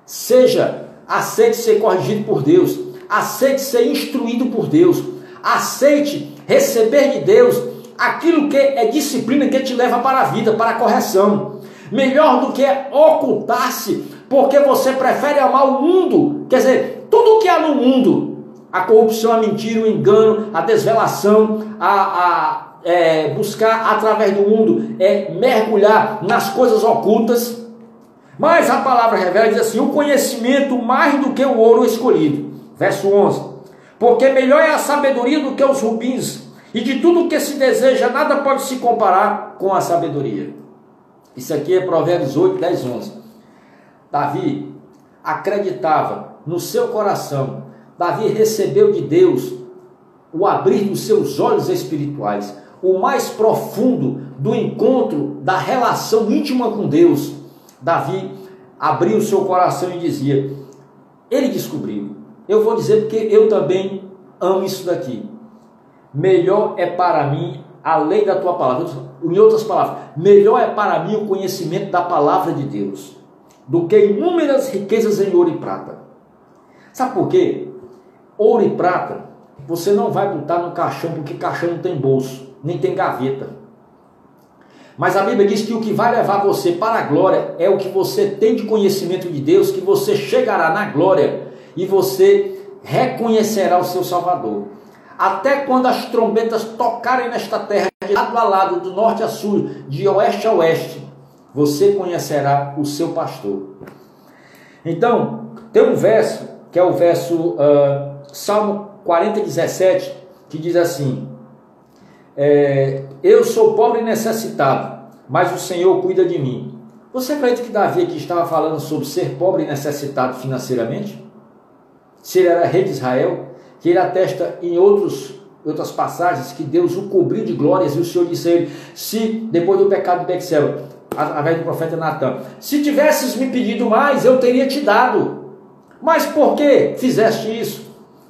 Seja, aceite ser corrigido por Deus, aceite ser instruído por Deus, aceite receber de Deus aquilo que é disciplina que te leva para a vida, para a correção. Melhor do que ocultar-se, porque você prefere amar o mundo, quer dizer, tudo que há no mundo, a corrupção, a mentira, o engano, a desvelação, a, a é, buscar através do mundo, é mergulhar nas coisas ocultas. Mas a palavra revela diz assim: o conhecimento mais do que o ouro escolhido. Verso 11: Porque melhor é a sabedoria do que os rubins, e de tudo que se deseja, nada pode se comparar com a sabedoria. Isso aqui é Provérbios 8, 10, 11. Davi acreditava no seu coração, Davi recebeu de Deus o abrir dos seus olhos espirituais o mais profundo do encontro, da relação íntima com Deus, Davi abriu seu coração e dizia: Ele descobriu. Eu vou dizer porque eu também amo isso daqui. Melhor é para mim a lei da tua palavra. Em outras palavras, melhor é para mim o conhecimento da palavra de Deus do que inúmeras riquezas em ouro e prata. Sabe por quê? Ouro e prata você não vai botar no caixão porque caixão não tem bolso nem tem gaveta. Mas a Bíblia diz que o que vai levar você para a glória é o que você tem de conhecimento de Deus, que você chegará na glória e você reconhecerá o seu Salvador. Até quando as trombetas tocarem nesta terra, de lado a lado, do norte a sul, de oeste a oeste, você conhecerá o seu pastor. Então, tem um verso, que é o verso uh, Salmo 40, 17, que diz assim: é, eu sou pobre e necessitado, mas o Senhor cuida de mim. Você acredita que Davi aqui estava falando sobre ser pobre e necessitado financeiramente? Se ele era rei de Israel, que ele atesta em outros, outras passagens que Deus o cobriu de glórias e o Senhor disse a ele: se depois do pecado de Bexel, através do profeta Natan, se tivesses me pedido mais, eu teria te dado. Mas por que fizeste isso?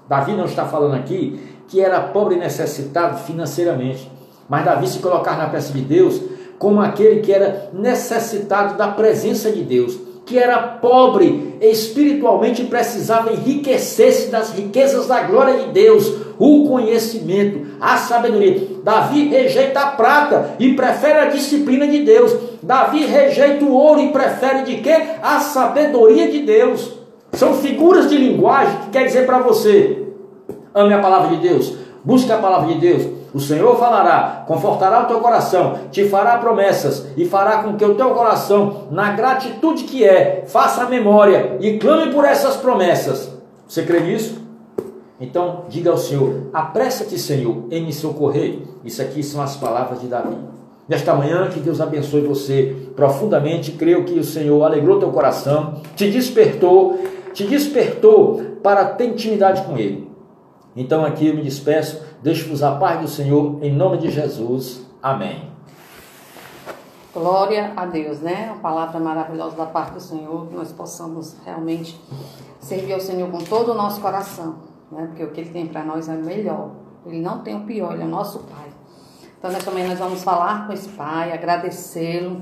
Davi não está falando aqui que era pobre e necessitado financeiramente, mas Davi se colocar na presença de Deus como aquele que era necessitado da presença de Deus, que era pobre espiritualmente e precisava enriquecer-se das riquezas da glória de Deus, o conhecimento, a sabedoria. Davi rejeita a prata e prefere a disciplina de Deus. Davi rejeita o ouro e prefere de quê? A sabedoria de Deus. São figuras de linguagem que quer dizer para você: ame a palavra de Deus, busque a palavra de Deus, o Senhor falará, confortará o teu coração, te fará promessas e fará com que o teu coração, na gratitude que é, faça memória e clame por essas promessas. Você crê nisso? Então, diga ao Senhor: apressa-te, Senhor, em me socorrer. Isso aqui são as palavras de Davi. Nesta manhã, que Deus abençoe você profundamente. Creio que o Senhor alegrou teu coração, te despertou, te despertou para ter intimidade com Ele. Então, aqui eu me despeço Deixo-vos a paz do Senhor, em nome de Jesus. Amém. Glória a Deus, né? Uma palavra maravilhosa da parte do Senhor, que nós possamos realmente servir ao Senhor com todo o nosso coração, né? Porque o que Ele tem para nós é melhor. Ele não tem o pior, Ele é o nosso Pai. Então, nessa manhã nós vamos falar com esse Pai, agradecê-lo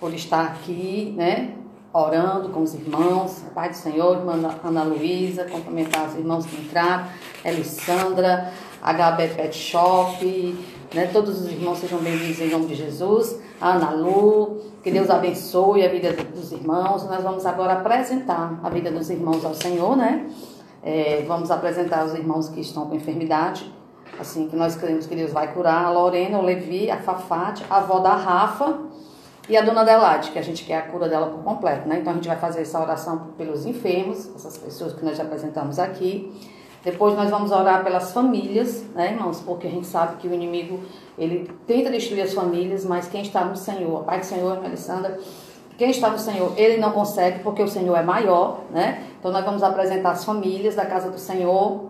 por estar aqui, né? Orando com os irmãos, Pai do Senhor, irmã Ana Luísa, cumprimentar os irmãos que entraram, Elissandra, HB Pet Shop, né? Todos os irmãos sejam bem-vindos em nome de Jesus. Ana Lu, que Deus abençoe a vida dos irmãos. Nós vamos agora apresentar a vida dos irmãos ao Senhor, né? É, vamos apresentar os irmãos que estão com enfermidade, assim, que nós cremos que Deus vai curar. A Lorena, o Levi, a Fafate, a avó da Rafa e a dona Adelaide, que a gente quer a cura dela por completo, né? Então a gente vai fazer essa oração pelos enfermos, essas pessoas que nós apresentamos aqui. Depois nós vamos orar pelas famílias, né, irmãos? Porque a gente sabe que o inimigo, ele tenta destruir as famílias, mas quem está no Senhor, Pai do Senhor, Alessandra, quem está no Senhor, ele não consegue, porque o Senhor é maior, né? Então nós vamos apresentar as famílias da casa do Senhor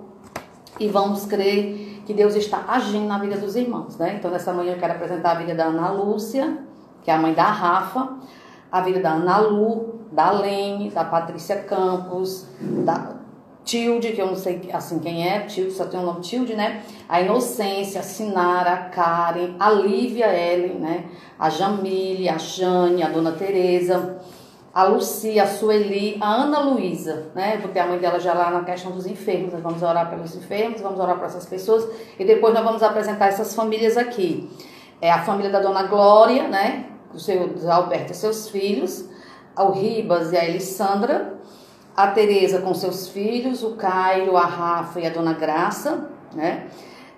e vamos crer que Deus está agindo na vida dos irmãos, né? Então nessa manhã eu quero apresentar a vida da Ana Lúcia, que é a mãe da Rafa, a vida da Ana Lu, da Lene, da Patrícia Campos, da Tilde, que eu não sei assim quem é, Tilde, só tem o nome Tilde, né? A Inocência, a Sinara, a Karen, a Lívia Ellen, né? A Jamile, a Jane, a Dona Tereza, a Lucia, a Sueli, a Ana Luísa, né? Porque a mãe dela já lá na questão dos enfermos. Nós vamos orar pelos enfermos, vamos orar para essas pessoas e depois nós vamos apresentar essas famílias aqui. É a família da Dona Glória, né? Do seu Alberto e seus filhos, o Ribas e a Elissandra a Tereza com seus filhos, o Cairo, a Rafa e a Dona Graça, né?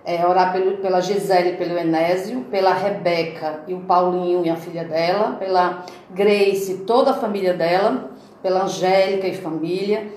É, orar pelo, pela Gisele e pelo Enésio, pela Rebeca e o Paulinho e a filha dela, pela Grace e toda a família dela, pela Angélica e família,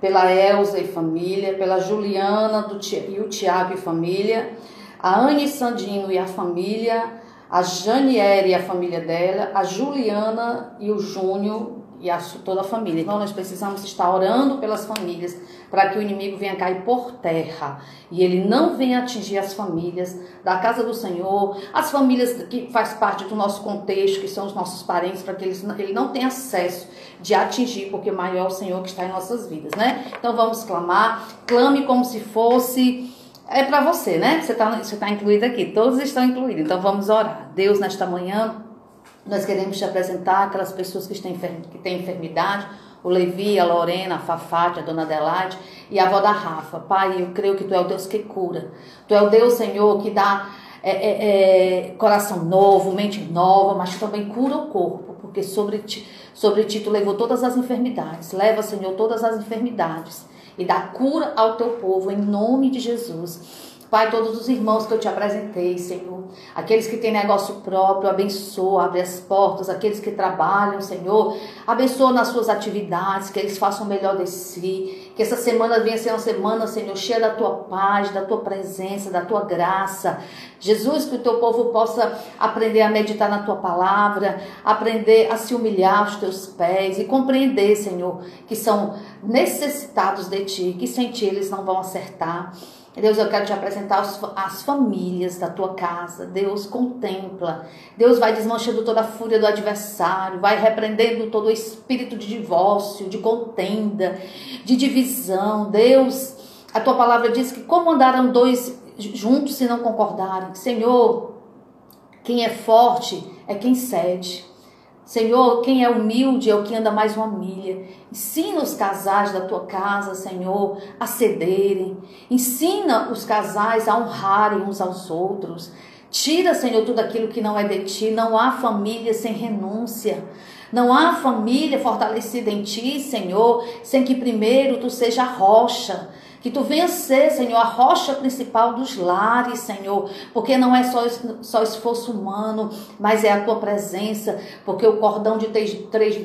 pela Elza e família, pela Juliana do, e o Tiago e família, a Anne Sandino e a família, a Janiere e a família dela, a Juliana e o Júnior e a toda a família. Então nós precisamos estar orando pelas famílias para que o inimigo venha cair por terra e ele não venha atingir as famílias da casa do Senhor, as famílias que faz parte do nosso contexto, que são os nossos parentes, para que eles, ele não tenha acesso de atingir, porque maior é o Senhor que está em nossas vidas, né? Então vamos clamar, clame como se fosse é para você, né? Você está você tá incluído aqui, todos estão incluídos. Então vamos orar. Deus, nesta manhã, nós queremos te apresentar aquelas pessoas que têm, que têm enfermidade, o Levi, a Lorena, a Fafate, a Dona Adelaide e a avó da Rafa. Pai, eu creio que Tu é o Deus que cura. Tu é o Deus, Senhor, que dá é, é, é, coração novo, mente nova, mas também cura o corpo, porque sobre ti, sobre ti Tu levou todas as enfermidades. Leva, Senhor, todas as enfermidades e dá cura ao Teu povo, em nome de Jesus. Pai, todos os irmãos que eu te apresentei, Senhor, aqueles que têm negócio próprio, abençoa, abre as portas, aqueles que trabalham, Senhor, abençoa nas suas atividades, que eles façam o melhor de si, Que essa semana venha ser uma semana, Senhor, cheia da tua paz, da tua presença, da tua graça. Jesus, que o teu povo possa aprender a meditar na tua palavra, aprender a se humilhar aos teus pés e compreender, Senhor, que são necessitados de ti, que sem ti eles não vão acertar. Deus, eu quero te apresentar as famílias da tua casa. Deus, contempla. Deus vai desmanchando toda a fúria do adversário, vai repreendendo todo o espírito de divórcio, de contenda, de divisão. Deus, a tua palavra diz que como andarão dois juntos se não concordarem? Senhor, quem é forte é quem cede. Senhor, quem é humilde é o que anda mais uma milha. Ensina os casais da tua casa, Senhor, a cederem. Ensina os casais a honrarem uns aos outros. Tira, Senhor, tudo aquilo que não é de ti. Não há família sem renúncia. Não há família fortalecida em ti, Senhor, sem que primeiro tu seja a rocha. Que tu venha ser, Senhor, a rocha principal dos lares, Senhor, porque não é só, só esforço humano, mas é a tua presença, porque o cordão de três, três,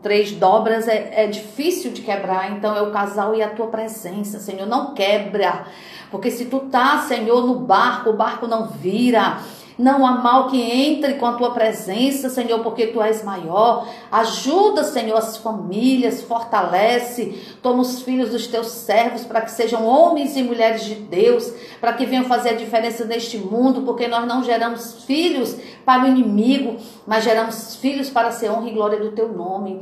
três dobras é, é difícil de quebrar, então é o casal e a tua presença, Senhor, não quebra, porque se tu tá, Senhor, no barco, o barco não vira. Não há mal que entre com a tua presença, Senhor, porque tu és maior. Ajuda, Senhor, as famílias, fortalece. Toma os filhos dos teus servos para que sejam homens e mulheres de Deus, para que venham fazer a diferença neste mundo, porque nós não geramos filhos para o inimigo, mas geramos filhos para ser honra e glória do teu nome.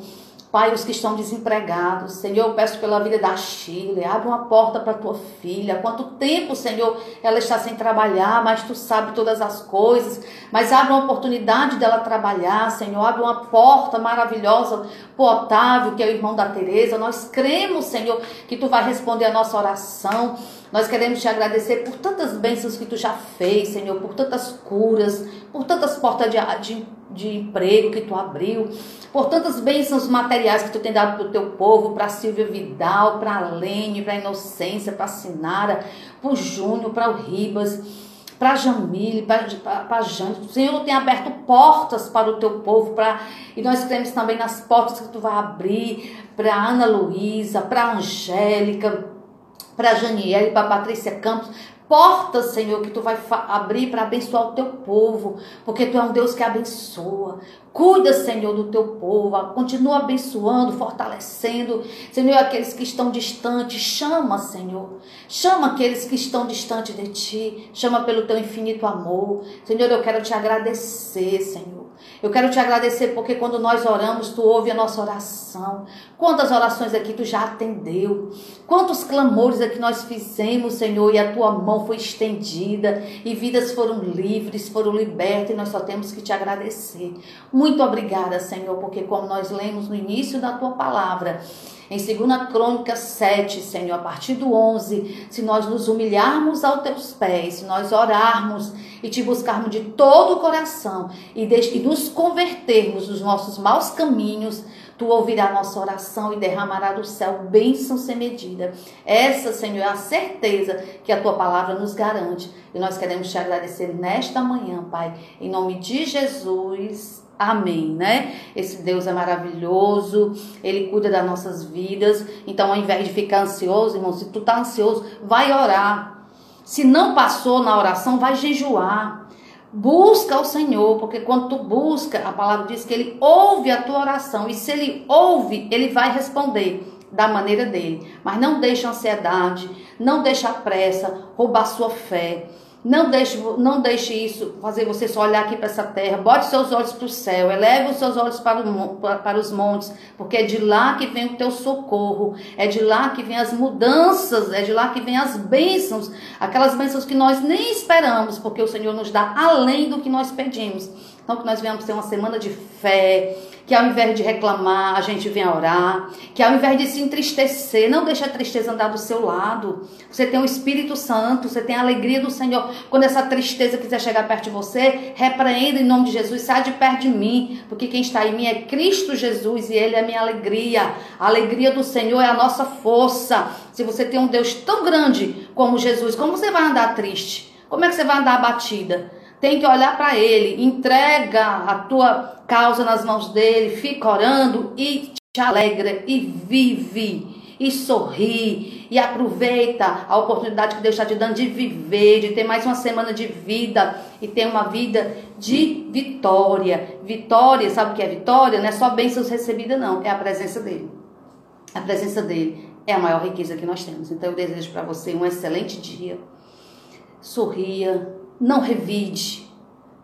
Pai, os que estão desempregados, Senhor, eu peço pela vida da Chile, abre uma porta para tua filha. Quanto tempo, Senhor, ela está sem trabalhar, mas tu sabe todas as coisas. Mas abre uma oportunidade dela trabalhar, Senhor, abre uma porta maravilhosa para o Otávio, que é o irmão da Tereza. Nós cremos, Senhor, que tu vai responder a nossa oração. Nós queremos te agradecer por tantas bênçãos que tu já fez, Senhor, por tantas curas, por tantas portas de, de, de emprego que tu abriu, por tantas bênçãos materiais que tu tem dado para o teu povo, para Silvia Vidal, para Lene, para Inocência, para Sinara, para o Júnior, para o Ribas, para Jamile, para Jane. O Senhor tem aberto portas para o teu povo, pra, e nós cremos também nas portas que tu vai abrir para Ana Luísa, para Angélica, para Janiele, para Patrícia Campos, portas, Senhor, que tu vai abrir para abençoar o teu povo, porque tu é um Deus que abençoa. Cuida, Senhor, do teu povo, continua abençoando, fortalecendo. Senhor, aqueles que estão distantes, chama, Senhor. Chama aqueles que estão distantes de ti, chama pelo teu infinito amor. Senhor, eu quero te agradecer, Senhor. Eu quero te agradecer porque quando nós oramos, tu ouve a nossa oração. Quantas orações aqui tu já atendeu? Quantos clamores aqui nós fizemos, Senhor, e a tua mão foi estendida e vidas foram livres, foram libertas, e nós só temos que te agradecer. Muito obrigada, Senhor, porque como nós lemos no início da tua palavra, em 2 Crônica 7, Senhor, a partir do 11, se nós nos humilharmos aos teus pés, se nós orarmos e te buscarmos de todo o coração e, de, e nos convertermos dos nossos maus caminhos, tu ouvirás nossa oração e derramará do céu bênção sem medida. Essa, Senhor, é a certeza que a tua palavra nos garante. E nós queremos te agradecer nesta manhã, Pai, em nome de Jesus. Amém, né? Esse Deus é maravilhoso, ele cuida das nossas vidas. Então, ao invés de ficar ansioso, irmão, se tu tá ansioso, vai orar. Se não passou na oração, vai jejuar. Busca o Senhor, porque quando tu busca, a palavra diz que ele ouve a tua oração. E se ele ouve, ele vai responder da maneira dele. Mas não deixe a ansiedade, não deixe a pressa roubar sua fé. Não deixe, não deixe isso fazer você só olhar aqui para essa terra. Bote seus olhos para o céu. Eleve os seus olhos para, o, para os montes. Porque é de lá que vem o teu socorro. É de lá que vem as mudanças. É de lá que vem as bênçãos. Aquelas bênçãos que nós nem esperamos. Porque o Senhor nos dá além do que nós pedimos. Então, que nós venhamos ter uma semana de fé, que ao invés de reclamar, a gente venha orar, que ao invés de se entristecer, não deixe a tristeza andar do seu lado. Você tem o Espírito Santo, você tem a alegria do Senhor. Quando essa tristeza quiser chegar perto de você, repreenda em nome de Jesus, sai de perto de mim, porque quem está em mim é Cristo Jesus e Ele é a minha alegria. A alegria do Senhor é a nossa força. Se você tem um Deus tão grande como Jesus, como você vai andar triste? Como é que você vai andar abatida? Tem que olhar para ele, entrega a tua causa nas mãos dele, fica orando e te alegra e vive. e sorri e aproveita a oportunidade que Deus está te dando de viver, de ter mais uma semana de vida e ter uma vida de vitória. Vitória, sabe o que é vitória? Não é só bênçãos recebidas, não, é a presença dele. A presença dele é a maior riqueza que nós temos. Então eu desejo para você um excelente dia. Sorria, não revide,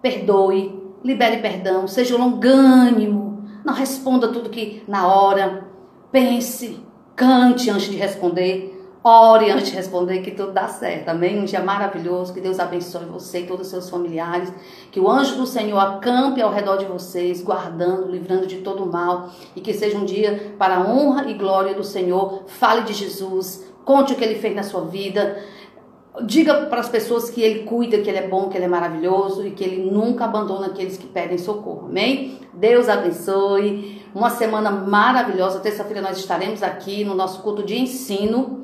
perdoe, libere perdão, seja longânimo, não responda tudo que na hora. Pense, cante antes de responder. Ore antes de responder que tudo dá certo. Amém? Um dia maravilhoso. Que Deus abençoe você e todos os seus familiares. Que o anjo do Senhor acampe ao redor de vocês, guardando, livrando de todo o mal. E que seja um dia para a honra e glória do Senhor. Fale de Jesus. Conte o que ele fez na sua vida. Diga para as pessoas que ele cuida, que ele é bom, que ele é maravilhoso e que ele nunca abandona aqueles que pedem socorro. Amém? Deus abençoe. Uma semana maravilhosa. Terça-feira nós estaremos aqui no nosso culto de ensino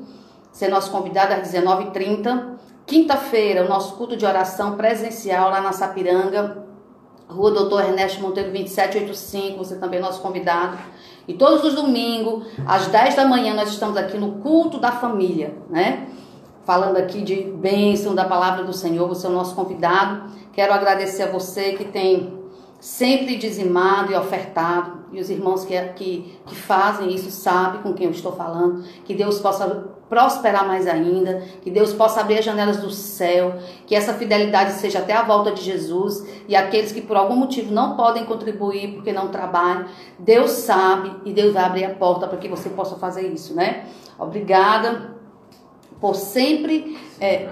ser nosso convidado às 19h30. Quinta-feira, o nosso culto de oração presencial lá na Sapiranga, Rua Doutor Ernesto Monteiro 2785, você também é nosso convidado. E todos os domingos, às 10 da manhã, nós estamos aqui no culto da família, né? Falando aqui de bênção da palavra do Senhor, você é o nosso convidado. Quero agradecer a você que tem sempre dizimado e ofertado. E os irmãos que, que, que fazem isso sabem com quem eu estou falando. Que Deus possa prosperar mais ainda, que Deus possa abrir as janelas do céu, que essa fidelidade seja até a volta de Jesus e aqueles que por algum motivo não podem contribuir porque não trabalham, Deus sabe e Deus vai abrir a porta para que você possa fazer isso, né? Obrigada por sempre é,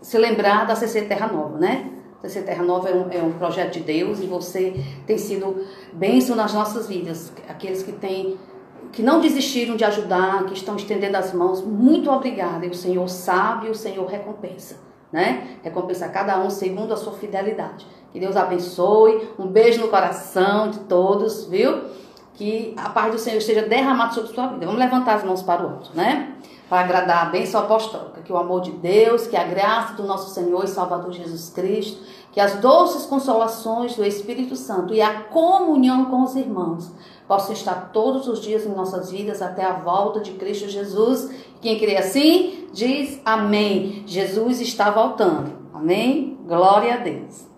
se lembrar da CC Terra Nova, né? CC Terra Nova é um, é um projeto de Deus e você tem sido bênção nas nossas vidas. Aqueles que têm que não desistiram de ajudar, que estão estendendo as mãos, muito obrigada. E o Senhor sabe e o Senhor recompensa, né? Recompensa cada um segundo a sua fidelidade. Que Deus abençoe. Um beijo no coração de todos, viu? Que a paz do Senhor esteja derramada sobre sua vida. Vamos levantar as mãos para o alto, né? Para agradar a bênção apostólica. Que o amor de Deus, que a graça do nosso Senhor e Salvador Jesus Cristo, que as doces consolações do Espírito Santo e a comunhão com os irmãos possa estar todos os dias em nossas vidas até a volta de Cristo Jesus. Quem crê assim, diz amém. Jesus está voltando. Amém? Glória a Deus.